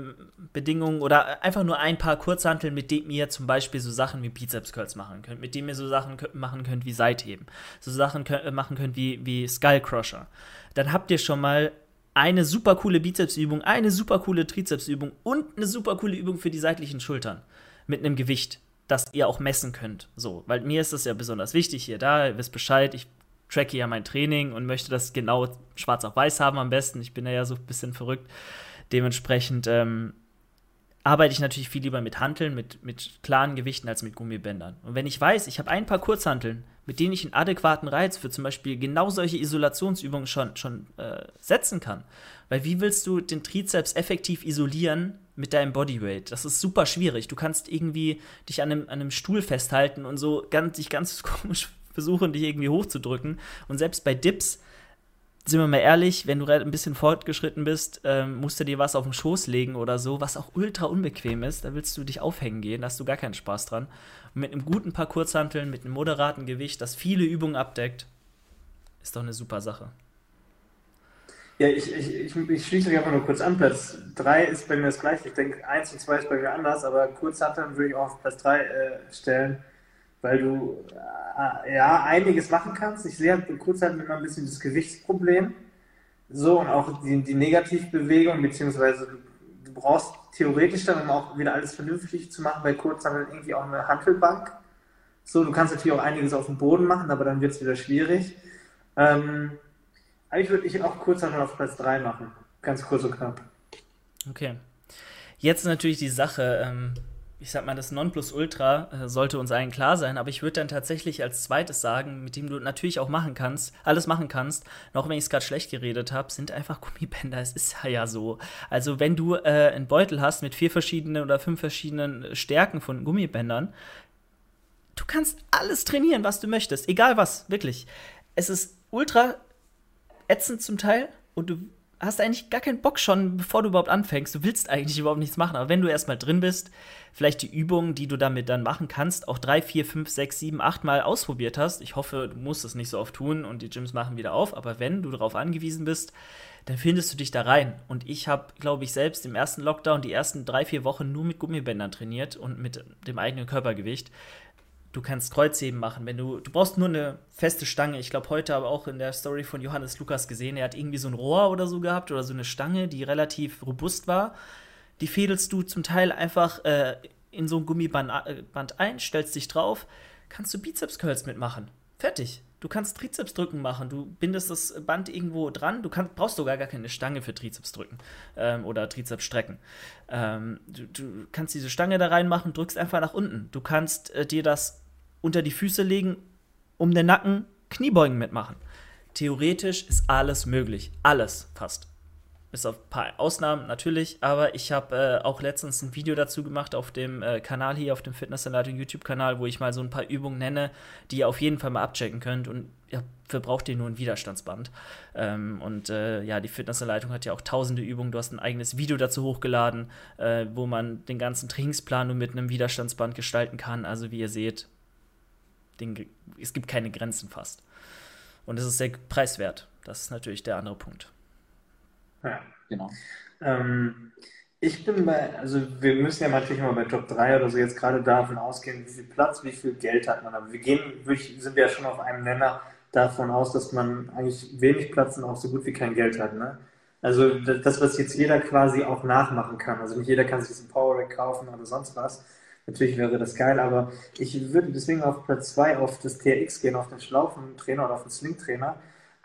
Bedingung oder einfach nur ein paar Kurzhanteln, mit denen ihr zum Beispiel so Sachen wie Bizeps Curls machen könnt, mit denen ihr so Sachen machen könnt wie Seitheben, so Sachen könnt, äh, machen könnt wie, wie Skull Crusher. Dann habt ihr schon mal eine super coole Bizepsübung, eine super coole Trizepsübung und eine super coole Übung für die seitlichen Schultern mit einem Gewicht das ihr auch messen könnt. So, weil mir ist das ja besonders wichtig hier da, ihr wisst Bescheid, ich tracke ja mein Training und möchte das genau schwarz auf weiß haben am besten. Ich bin ja so ein bisschen verrückt. Dementsprechend ähm, arbeite ich natürlich viel lieber mit Hanteln, mit, mit klaren Gewichten als mit Gummibändern. Und wenn ich weiß, ich habe ein paar Kurzhanteln, mit denen ich einen adäquaten Reiz für zum Beispiel genau solche Isolationsübungen schon, schon äh, setzen kann. Weil wie willst du den Trizeps effektiv isolieren mit deinem Bodyweight? Das ist super schwierig. Du kannst irgendwie dich an einem, an einem Stuhl festhalten und so ganz, dich ganz *laughs* komisch versuchen, dich irgendwie hochzudrücken. Und selbst bei Dips sind wir mal ehrlich, wenn du ein bisschen fortgeschritten bist, ähm, musst du dir was auf den Schoß legen oder so, was auch ultra unbequem ist. Da willst du dich aufhängen gehen, da hast du gar keinen Spaß dran. Mit einem guten Paar Kurzhanteln, mit einem moderaten Gewicht, das viele Übungen abdeckt, ist doch eine super Sache.
Ja, ich, ich, ich, ich schließe mich einfach nur kurz an. Platz 3 ist bei mir das gleiche. Ich denke, 1 und 2 ist bei mir anders, aber Kurzhanteln würde ich auch auf Platz 3 äh, stellen, weil du äh, ja einiges machen kannst. Ich sehe halt bei Kurzhanteln immer ein bisschen das Gewichtsproblem. So und auch die, die Negativbewegung, beziehungsweise du brauchst theoretisch dann, um auch wieder alles vernünftig zu machen, bei Kurzhanteln irgendwie auch eine Handelbank. So, du kannst natürlich auch einiges auf dem Boden machen, aber dann wird es wieder schwierig. Ähm, eigentlich würde ich auch kurz noch auf Platz 3 machen. Ganz kurz und knapp.
Okay. Jetzt natürlich die Sache, ähm, ich sag mal, das Nonplusultra äh, sollte uns allen klar sein, aber ich würde dann tatsächlich als zweites sagen, mit dem du natürlich auch machen kannst, alles machen kannst, auch wenn ich es gerade schlecht geredet habe, sind einfach Gummibänder. Es ist ja so. Also, wenn du äh, einen Beutel hast mit vier verschiedenen oder fünf verschiedenen Stärken von Gummibändern, du kannst alles trainieren, was du möchtest, egal was, wirklich. Es ist ultra ätzend zum Teil und du hast eigentlich gar keinen Bock schon, bevor du überhaupt anfängst. Du willst eigentlich überhaupt nichts machen. Aber wenn du erstmal drin bist, vielleicht die Übungen, die du damit dann machen kannst, auch drei, vier, fünf, sechs, sieben, acht Mal ausprobiert hast. Ich hoffe, du musst es nicht so oft tun und die Gyms machen wieder auf. Aber wenn du darauf angewiesen bist, dann findest du dich da rein. Und ich habe, glaube ich, selbst im ersten Lockdown die ersten drei, vier Wochen nur mit Gummibändern trainiert und mit dem eigenen Körpergewicht du kannst Kreuzheben machen, wenn du, du brauchst nur eine feste Stange. Ich glaube, heute aber auch in der Story von Johannes Lukas gesehen, er hat irgendwie so ein Rohr oder so gehabt oder so eine Stange, die relativ robust war. Die fädelst du zum Teil einfach äh, in so ein Gummiband äh, ein, stellst dich drauf, kannst du Bizeps-Curls mitmachen. Fertig. Du kannst Trizeps drücken machen, du bindest das Band irgendwo dran, du kann, brauchst sogar gar keine Stange für Trizeps drücken ähm, oder Trizeps strecken. Ähm, du, du, kannst diese Stange da reinmachen, drückst einfach nach unten. Du kannst äh, dir das unter die Füße legen, um den Nacken Kniebeugen mitmachen. Theoretisch ist alles möglich. Alles fast. Bis auf ein paar Ausnahmen natürlich, aber ich habe äh, auch letztens ein Video dazu gemacht auf dem äh, Kanal hier, auf dem Fitnessanleitung YouTube-Kanal, wo ich mal so ein paar Übungen nenne, die ihr auf jeden Fall mal abchecken könnt. Und ja, dafür braucht ihr nur ein Widerstandsband. Ähm, und äh, ja, die Fitnessanleitung hat ja auch tausende Übungen. Du hast ein eigenes Video dazu hochgeladen, äh, wo man den ganzen Trainingsplan nur mit einem Widerstandsband gestalten kann. Also wie ihr seht, den, es gibt keine Grenzen fast. Und es ist sehr preiswert. Das ist natürlich der andere Punkt.
Ja, genau. Ähm, ich bin bei, also wir müssen ja natürlich mal bei Top 3 oder so jetzt gerade davon ausgehen, wie viel Platz, wie viel Geld hat man. Aber wir gehen, sind wir ja schon auf einem Nenner davon aus, dass man eigentlich wenig Platz und auch so gut wie kein Geld hat. Ne? Also das, was jetzt jeder quasi auch nachmachen kann. Also nicht jeder kann sich diesen Power Rack kaufen oder sonst was. Natürlich wäre das geil, aber ich würde deswegen auf Platz 2 auf das TRX gehen, auf den Schlaufentrainer oder auf den Slingtrainer.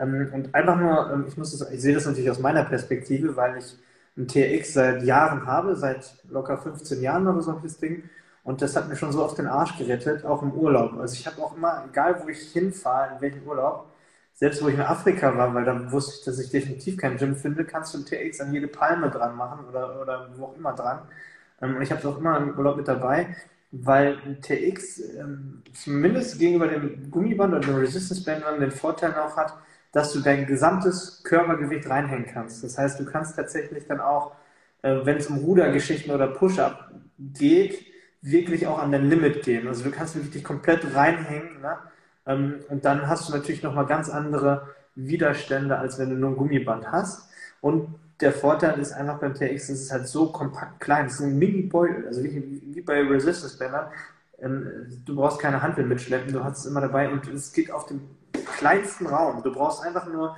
Ähm, und einfach nur, ähm, ich muss das, ich sehe das natürlich aus meiner Perspektive, weil ich ein TRX seit Jahren habe, seit locker 15 Jahren oder so das Ding. Und das hat mir schon so oft den Arsch gerettet, auch im Urlaub. Also ich habe auch immer, egal wo ich hinfahre, in welchen Urlaub, selbst wo ich in Afrika war, weil da wusste ich, dass ich definitiv kein Gym finde, kannst du ein TX an jede Palme dran machen oder, oder wo auch immer dran. Ähm, und ich habe es auch immer im Urlaub mit dabei, weil ein TX zumindest gegenüber dem Gummiband oder dem Resistance Band den Vorteil auch hat, dass du dein gesamtes Körpergewicht reinhängen kannst. Das heißt, du kannst tatsächlich dann auch, äh, wenn es um Rudergeschichten oder Push-Up geht, wirklich auch an dein Limit gehen. Also du kannst wirklich dich komplett reinhängen ne? Ähm, und dann hast du natürlich nochmal ganz andere Widerstände, als wenn du nur ein Gummiband hast. Und der Vorteil ist einfach beim TX, es ist halt so kompakt klein. Es ist ein Mini-Beutel, also wie, bei Resistance-Bändern. Ähm, du brauchst keine Handel mitschleppen, du hast es immer dabei und es geht auf dem kleinsten Raum. Du brauchst einfach nur,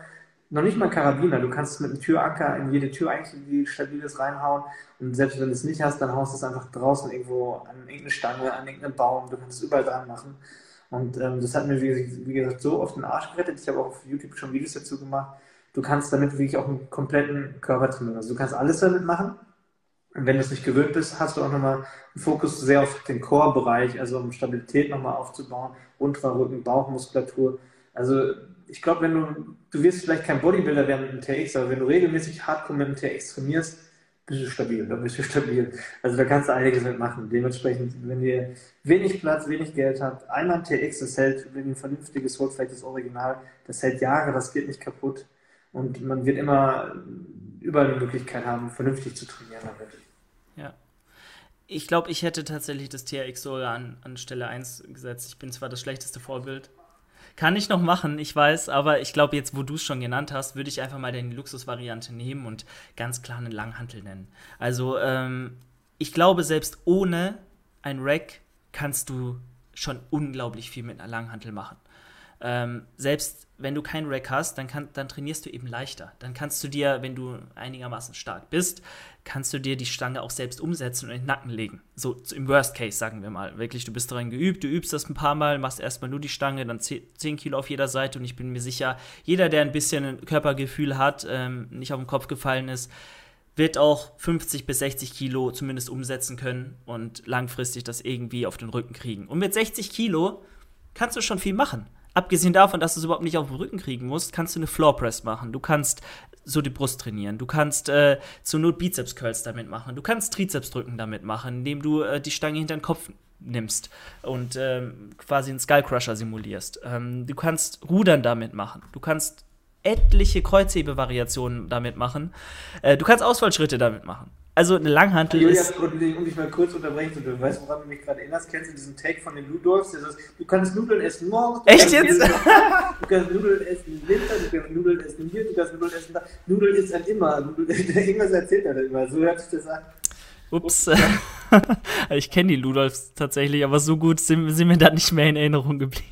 noch nicht mal Karabiner, du kannst mit einem Türanker in jede Tür eigentlich irgendwie stabiles reinhauen und selbst wenn du es nicht hast, dann haust du es einfach draußen irgendwo an irgendeine Stange, an irgendeinen Baum, du kannst es überall dran machen. Und ähm, das hat mir, wie, wie gesagt, so oft den Arsch gerettet. Ich habe auch auf YouTube schon Videos dazu gemacht du kannst damit wirklich auch einen kompletten Körper trainieren. Also du kannst alles damit machen. Und wenn du es nicht gewöhnt bist, hast du auch nochmal einen Fokus sehr auf den Core-Bereich, also um Stabilität nochmal aufzubauen, unterer Rücken, Bauchmuskulatur. Also ich glaube, wenn du, du wirst vielleicht kein Bodybuilder werden mit dem TX, aber wenn du regelmäßig hardcore mit dem TX trainierst, bist du stabil, dann bist du *laughs* stabil. Also da kannst du einiges mitmachen. Dementsprechend, wenn ihr wenig Platz, wenig Geld habt, einmal ein TX, das hält, wenn ihr ein vernünftiges holt, vielleicht das Original, das hält Jahre, das geht nicht kaputt. Und man wird immer überall eine Möglichkeit haben, vernünftig zu trainieren damit.
Ja. Ich glaube, ich hätte tatsächlich das TRX sogar an, an Stelle 1 gesetzt. Ich bin zwar das schlechteste Vorbild. Kann ich noch machen, ich weiß, aber ich glaube, jetzt, wo du es schon genannt hast, würde ich einfach mal die Luxusvariante nehmen und ganz klar einen Langhantel nennen. Also, ähm, ich glaube, selbst ohne ein Rack kannst du schon unglaublich viel mit einer Langhantel machen. Ähm, selbst wenn du kein Rack hast, dann, kann, dann trainierst du eben leichter. Dann kannst du dir, wenn du einigermaßen stark bist, kannst du dir die Stange auch selbst umsetzen und in den Nacken legen. So im Worst Case, sagen wir mal. Wirklich, du bist daran geübt, du übst das ein paar Mal, machst erstmal nur die Stange, dann 10 Kilo auf jeder Seite und ich bin mir sicher, jeder, der ein bisschen ein Körpergefühl hat, ähm, nicht auf den Kopf gefallen ist, wird auch 50 bis 60 Kilo zumindest umsetzen können und langfristig das irgendwie auf den Rücken kriegen. Und mit 60 Kilo kannst du schon viel machen. Abgesehen davon, dass du es überhaupt nicht auf den Rücken kriegen musst, kannst du eine Floor Press machen. Du kannst so die Brust trainieren. Du kannst äh, zur Not Bizeps Curls damit machen. Du kannst Trizeps drücken damit machen, indem du äh, die Stange hinter den Kopf nimmst und ähm, quasi einen Skullcrusher simulierst. Ähm, du kannst Rudern damit machen. Du kannst etliche Kreuzhebevariationen damit machen. Äh, du kannst Ausfallschritte damit machen. Also eine Langhantel
Julia,
ist.
um dich mal kurz unterbrechen, du weißt, woran du mich gerade erinnerst, kennst du diesen Take von den Ludolfs? Der sagt, du kannst Nudeln essen morgens.
Echt jetzt? *laughs*
du kannst Nudeln essen im Winter, du kannst Nudeln essen hier, du kannst Nudeln essen da. Nudeln ist dann immer. Irgendwas *laughs* erzählt er dann immer. So hört sich das an.
Ups. *laughs* ich kenne die Ludolfs tatsächlich, aber so gut sind, sind mir da nicht mehr in Erinnerung geblieben.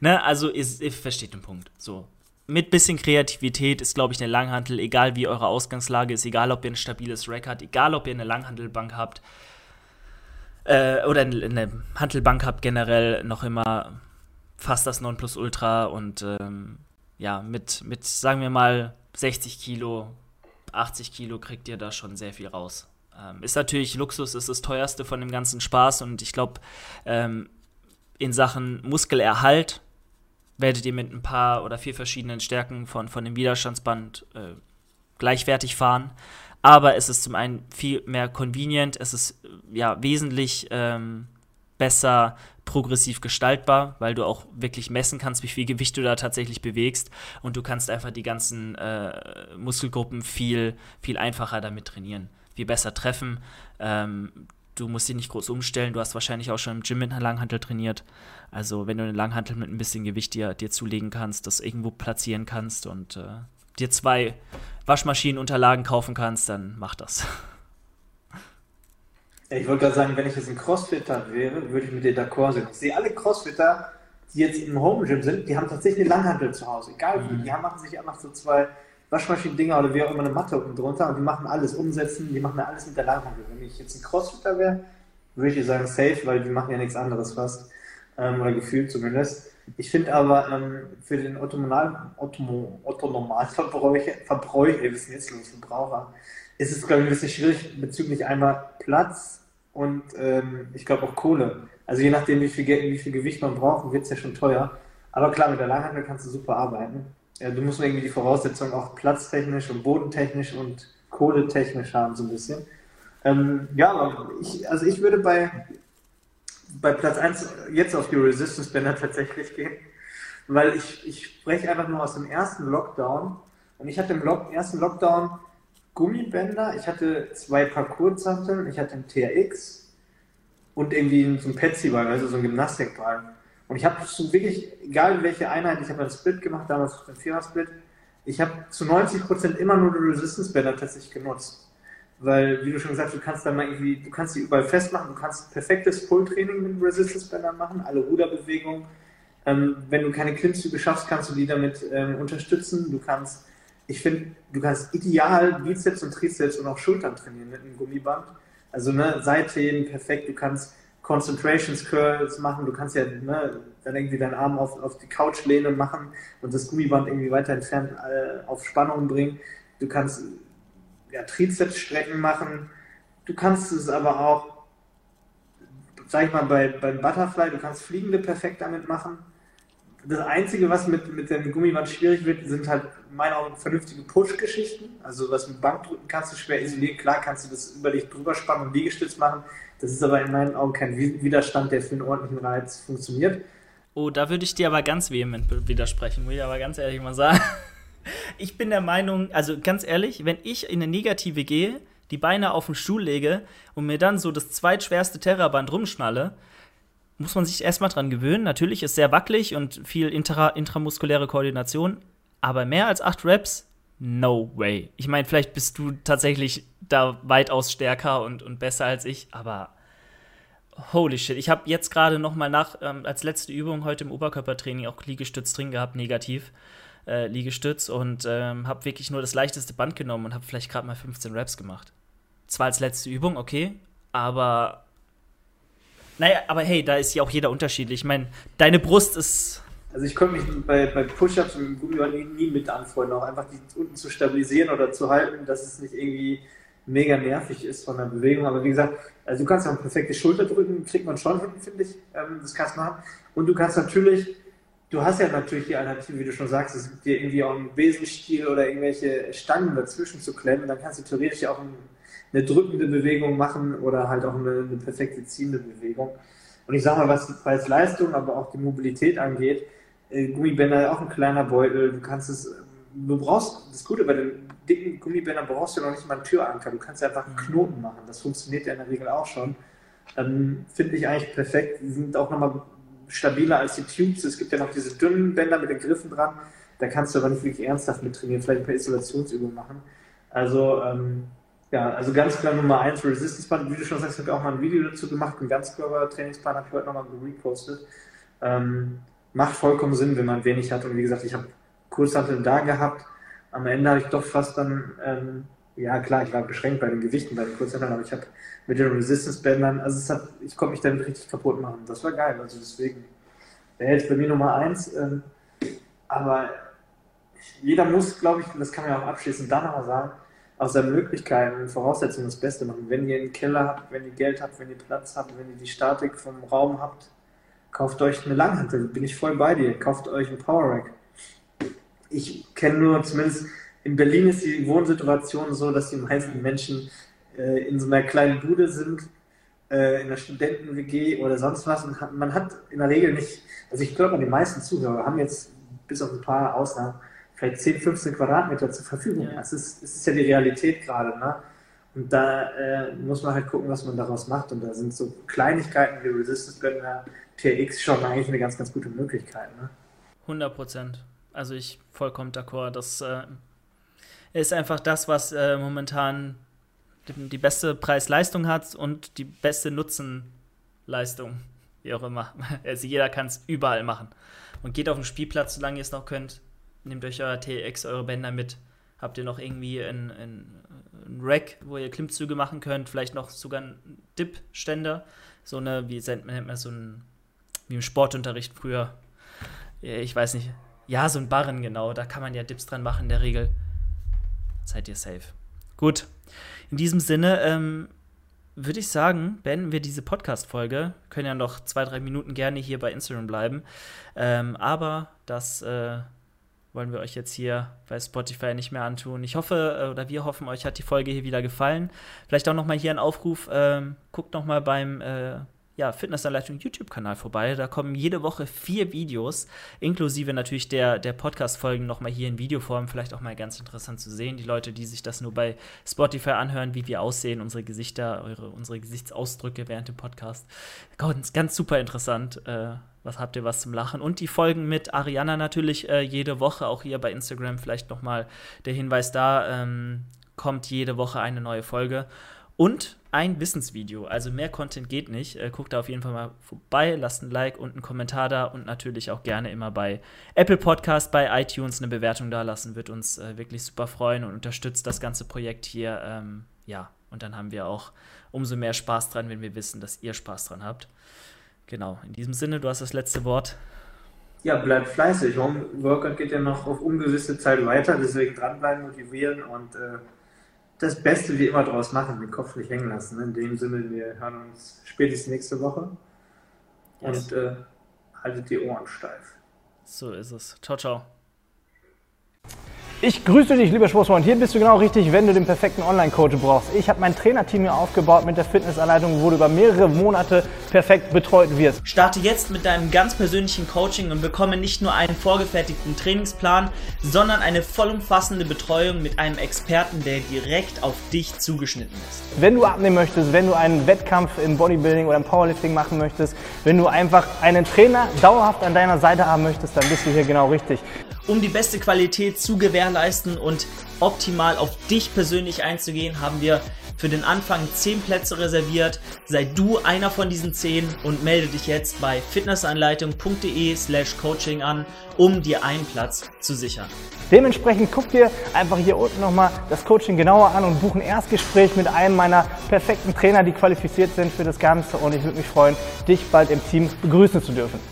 ne, also ihr, ihr versteht den Punkt. So, mit bisschen Kreativität ist, glaube ich, eine Langhantel, egal wie eure Ausgangslage ist, egal ob ihr ein stabiles Rack habt, egal ob ihr eine Langhantelbank habt äh, oder eine, eine Hantelbank habt, generell noch immer fast das Nonplusultra und ähm, ja, mit, mit, sagen wir mal, 60 Kilo, 80 Kilo kriegt ihr da schon sehr viel raus. Ähm, ist natürlich Luxus, ist das teuerste von dem ganzen Spaß und ich glaube, ähm, in Sachen Muskelerhalt werdet ihr mit ein paar oder vier verschiedenen Stärken von, von dem Widerstandsband äh, gleichwertig fahren. Aber es ist zum einen viel mehr convenient, es ist äh, ja wesentlich ähm, besser progressiv gestaltbar, weil du auch wirklich messen kannst, wie viel Gewicht du da tatsächlich bewegst und du kannst einfach die ganzen äh, Muskelgruppen viel, viel einfacher damit trainieren, viel besser treffen. Ähm, du musst dich nicht groß umstellen. Du hast wahrscheinlich auch schon im Gym mit einer Langhantel trainiert. Also wenn du eine Langhantel mit ein bisschen Gewicht dir, dir zulegen kannst, das irgendwo platzieren kannst und äh, dir zwei Waschmaschinenunterlagen kaufen kannst, dann mach das.
Ich wollte gerade sagen, wenn ich jetzt ein Crossfitter wäre, würde ich mit dir d'accord sein. Ich sehe alle Crossfitter, die jetzt im Home Gym sind, die haben tatsächlich eine Langhantel zu Hause. Egal wie, mhm. die haben, machen sich einfach so zwei Waschmaschinen-Dinger oder wie auch immer eine Matte unten drunter und die machen alles umsetzen, die machen ja alles mit der Langhantel. Wenn ich jetzt ein Crossfitter wäre, würde ich sagen safe, weil die machen ja nichts anderes fast. Ähm, oder gefühlt zumindest. Ich finde aber ähm, für den Otto-Normalverbräucher, Verbräucher, wir wissen jetzt los, Verbraucher, ist es, glaube ich, ein bisschen schwierig bezüglich einmal Platz und ähm, ich glaube auch Kohle. Also je nachdem, wie viel, wie viel Gewicht man braucht, wird es ja schon teuer. Aber klar, mit der Langhantel kannst du super arbeiten ja, du musst irgendwie die Voraussetzungen auch platztechnisch und bodentechnisch und kohletechnisch haben, so ein bisschen. Ähm, ja, ich, also ich würde bei, bei Platz 1 jetzt auf die Resistance Bänder tatsächlich gehen, weil ich, ich spreche einfach nur aus dem ersten Lockdown und ich hatte im Lock, ersten Lockdown Gummibänder, ich hatte zwei Parcours-Zanteln, ich hatte einen TRX und irgendwie so einen Petsy-Ball, also so einen Gymnastikball. Und ich habe so wirklich, egal welche Einheit, ich habe einen Split gemacht, damals den Vierer-Split, ich habe zu 90% immer nur die Resistance-Bänder tatsächlich genutzt. Weil, wie du schon gesagt hast, du kannst dann mal irgendwie, du kannst die überall festmachen, du kannst perfektes Pull-Training mit Resistance-Bändern machen, alle Ruderbewegungen. Ähm, wenn du keine Klimmzüge schaffst, kannst du die damit ähm, unterstützen. Du kannst, ich finde, du kannst ideal Bizeps und Trizeps und auch Schultern trainieren mit einem Gummiband. Also ne, Seitheben perfekt, du kannst Concentrations Curls machen. Du kannst ja ne, dann irgendwie deinen Arm auf, auf die Couch lehnen machen und das Gummiband irgendwie weiter entfernt äh, auf Spannung bringen. Du kannst ja, Trizeps-Strecken machen. Du kannst es aber auch, sag ich mal, bei, beim Butterfly, du kannst Fliegende perfekt damit machen. Das Einzige, was mit, mit dem Gummiband schwierig wird, sind halt in meinen vernünftige Push-Geschichten. Also was mit Bankdrücken kannst du schwer isolieren. Klar kannst du das über dich drüber spannen und Liegestütz machen. Das ist aber in meinen Augen kein Widerstand, der für einen ordentlichen Reiz funktioniert.
Oh, da würde ich dir aber ganz vehement widersprechen, muss ich aber ganz ehrlich mal sagen. *laughs* ich bin der Meinung, also ganz ehrlich, wenn ich in eine Negative gehe, die Beine auf den Stuhl lege und mir dann so das zweitschwerste Terraband rumschnalle, muss man sich erstmal dran gewöhnen. Natürlich ist sehr wackelig und viel intra intramuskuläre Koordination, aber mehr als acht Reps, no way. Ich meine, vielleicht bist du tatsächlich da weitaus stärker und, und besser als ich, aber holy shit. Ich habe jetzt gerade noch mal nach, ähm, als letzte Übung heute im Oberkörpertraining auch Liegestütz drin gehabt, negativ. Äh, Liegestütz und ähm, habe wirklich nur das leichteste Band genommen und habe vielleicht gerade mal 15 Reps gemacht. Zwar als letzte Übung, okay, aber naja, aber hey, da ist ja auch jeder unterschiedlich. Ich meine, deine Brust ist.
Also ich konnte mich bei, bei Push-Ups und Gummiband nie, nie mit anfreunden, auch einfach die unten zu stabilisieren oder zu halten, dass es nicht irgendwie mega nervig ist von der Bewegung. Aber wie gesagt, also du kannst auch ein perfektes Schulterdrücken, kriegt man schon hin, finde ich. Ähm, das kannst du machen. Und du kannst natürlich, du hast ja natürlich die Alternative, wie du schon sagst, es gibt dir irgendwie auch einen Besenstiel oder irgendwelche Stangen dazwischen zu klemmen. Dann kannst du theoretisch auch ein eine drückende Bewegung machen oder halt auch eine, eine perfekte ziehende Bewegung. Und ich sage mal, was die Preis-Leistung, aber auch die Mobilität angeht, Gummibänder auch ein kleiner Beutel, du kannst es, du brauchst, das Gute bei den dicken Gummibändern brauchst du noch nicht mal einen Türanker, du kannst einfach einen Knoten machen, das funktioniert ja in der Regel auch schon. Ähm, Finde ich eigentlich perfekt, die sind auch nochmal stabiler als die Tubes, es gibt ja noch diese dünnen Bänder mit den Griffen dran, da kannst du aber nicht wirklich ernsthaft mit trainieren, vielleicht ein paar Isolationsübungen machen. Also ähm, ja, also ganz klar Nummer 1 Resistance Band. Wie du schon sagst, ich habe auch mal ein Video dazu gemacht. Ein Ganzkörper-Trainingsplan habe ich heute nochmal repostet. Ähm, macht vollkommen Sinn, wenn man wenig hat. Und wie gesagt, ich habe Kurzhanteln da gehabt. Am Ende habe ich doch fast dann, ähm, ja klar, ich war beschränkt bei den Gewichten, bei den Kurzhanteln, aber ich habe mit den Resistance-Bändern, also hat, ich konnte mich damit richtig kaputt machen. Das war geil. Also deswegen wäre jetzt bei mir Nummer 1. Ähm, aber jeder muss, glaube ich, das kann man ja auch abschließend dann nochmal sagen, aus seinen Möglichkeiten und Voraussetzungen das Beste machen. Wenn ihr einen Keller habt, wenn ihr Geld habt, wenn ihr Platz habt, wenn ihr die Statik vom Raum habt, kauft euch eine Langhantel, bin ich voll bei dir. Kauft euch ein Power Rack. Ich kenne nur, zumindest in Berlin ist die Wohnsituation so, dass die meisten Menschen äh, in so einer kleinen Bude sind, äh, in einer Studenten-WG oder sonst was. Und hat, man hat in der Regel nicht, also ich glaube, die meisten Zuhörer haben jetzt bis auf ein paar Ausnahmen vielleicht 10, 15 Quadratmeter zur Verfügung. Ja. Das, ist, das ist ja die Realität gerade. Ne? Und da äh, muss man halt gucken, was man daraus macht. Und da sind so Kleinigkeiten wie Resistance Bänder, TX schon eigentlich eine ganz, ganz gute Möglichkeit. Ne?
100 Prozent. Also ich vollkommen d'accord. Das äh, ist einfach das, was äh, momentan die, die beste Preis-Leistung hat und die beste Nutzen-Leistung. Wie auch immer. *laughs* Also jeder kann es überall machen. Und geht auf den Spielplatz, solange ihr es noch könnt nehmt euch euer TX, eure Bänder mit. Habt ihr noch irgendwie ein, ein, ein Rack, wo ihr Klimmzüge machen könnt, vielleicht noch sogar einen Dip-Ständer. So eine, wie nennt man so ein, wie im Sportunterricht früher. Ich weiß nicht. Ja, so ein Barren, genau. Da kann man ja Dips dran machen in der Regel. Seid ihr safe. Gut. In diesem Sinne, ähm, würde ich sagen, beenden wir diese Podcast-Folge. Können ja noch zwei, drei Minuten gerne hier bei Instagram bleiben. Ähm, aber das äh, wollen wir euch jetzt hier bei Spotify nicht mehr antun. Ich hoffe, äh, oder wir hoffen, euch hat die Folge hier wieder gefallen. Vielleicht auch nochmal hier ein Aufruf, ähm, guckt nochmal beim äh, ja, Fitnessanleitung YouTube-Kanal vorbei. Da kommen jede Woche vier Videos, inklusive natürlich der, der Podcast-Folgen nochmal hier in Videoform. Vielleicht auch mal ganz interessant zu sehen. Die Leute, die sich das nur bei Spotify anhören, wie wir aussehen, unsere Gesichter, eure, unsere Gesichtsausdrücke während dem Podcast. Ganz, ganz super interessant. Äh, was habt ihr was zum Lachen? Und die Folgen mit Ariana natürlich äh, jede Woche, auch hier bei Instagram vielleicht nochmal der Hinweis da, ähm, kommt jede Woche eine neue Folge. Und ein Wissensvideo, also mehr Content geht nicht. Äh, guckt da auf jeden Fall mal vorbei, lasst ein Like und einen Kommentar da und natürlich auch gerne immer bei Apple Podcast, bei iTunes eine Bewertung da lassen, wird uns äh, wirklich super freuen und unterstützt das ganze Projekt hier. Ähm, ja, und dann haben wir auch umso mehr Spaß dran, wenn wir wissen, dass ihr Spaß dran habt. Genau, in diesem Sinne, du hast das letzte Wort.
Ja, bleibt fleißig. Home Workout geht ja noch auf ungewisse Zeit weiter, deswegen dranbleiben, motivieren und äh, das Beste wie immer draus machen, den Kopf nicht hängen lassen. In dem Sinne, wir hören uns spätestens nächste Woche yes. und äh, haltet die Ohren steif.
So ist es. Ciao, ciao.
Ich grüße dich, lieber Sportsfreund. Hier bist du genau richtig, wenn du den perfekten Online-Coach brauchst. Ich habe mein Trainerteam hier aufgebaut mit der Fitnessanleitung, wo du über mehrere Monate perfekt betreut wirst.
Starte jetzt mit deinem ganz persönlichen Coaching und bekomme nicht nur einen vorgefertigten Trainingsplan, sondern eine vollumfassende Betreuung mit einem Experten, der direkt auf dich zugeschnitten ist.
Wenn du abnehmen möchtest, wenn du einen Wettkampf im Bodybuilding oder im Powerlifting machen möchtest, wenn du einfach einen Trainer dauerhaft an deiner Seite haben möchtest, dann bist du hier genau richtig.
Um die beste Qualität zu gewährleisten und optimal auf dich persönlich einzugehen, haben wir für den Anfang 10 Plätze reserviert. Sei du einer von diesen 10 und melde dich jetzt bei fitnessanleitung.de slash coaching an, um dir einen Platz zu sichern.
Dementsprechend guck dir einfach hier unten nochmal das Coaching genauer an und buch ein Erstgespräch mit einem meiner perfekten Trainer, die qualifiziert sind für das Ganze. Und ich würde mich freuen, dich bald im Team begrüßen zu dürfen.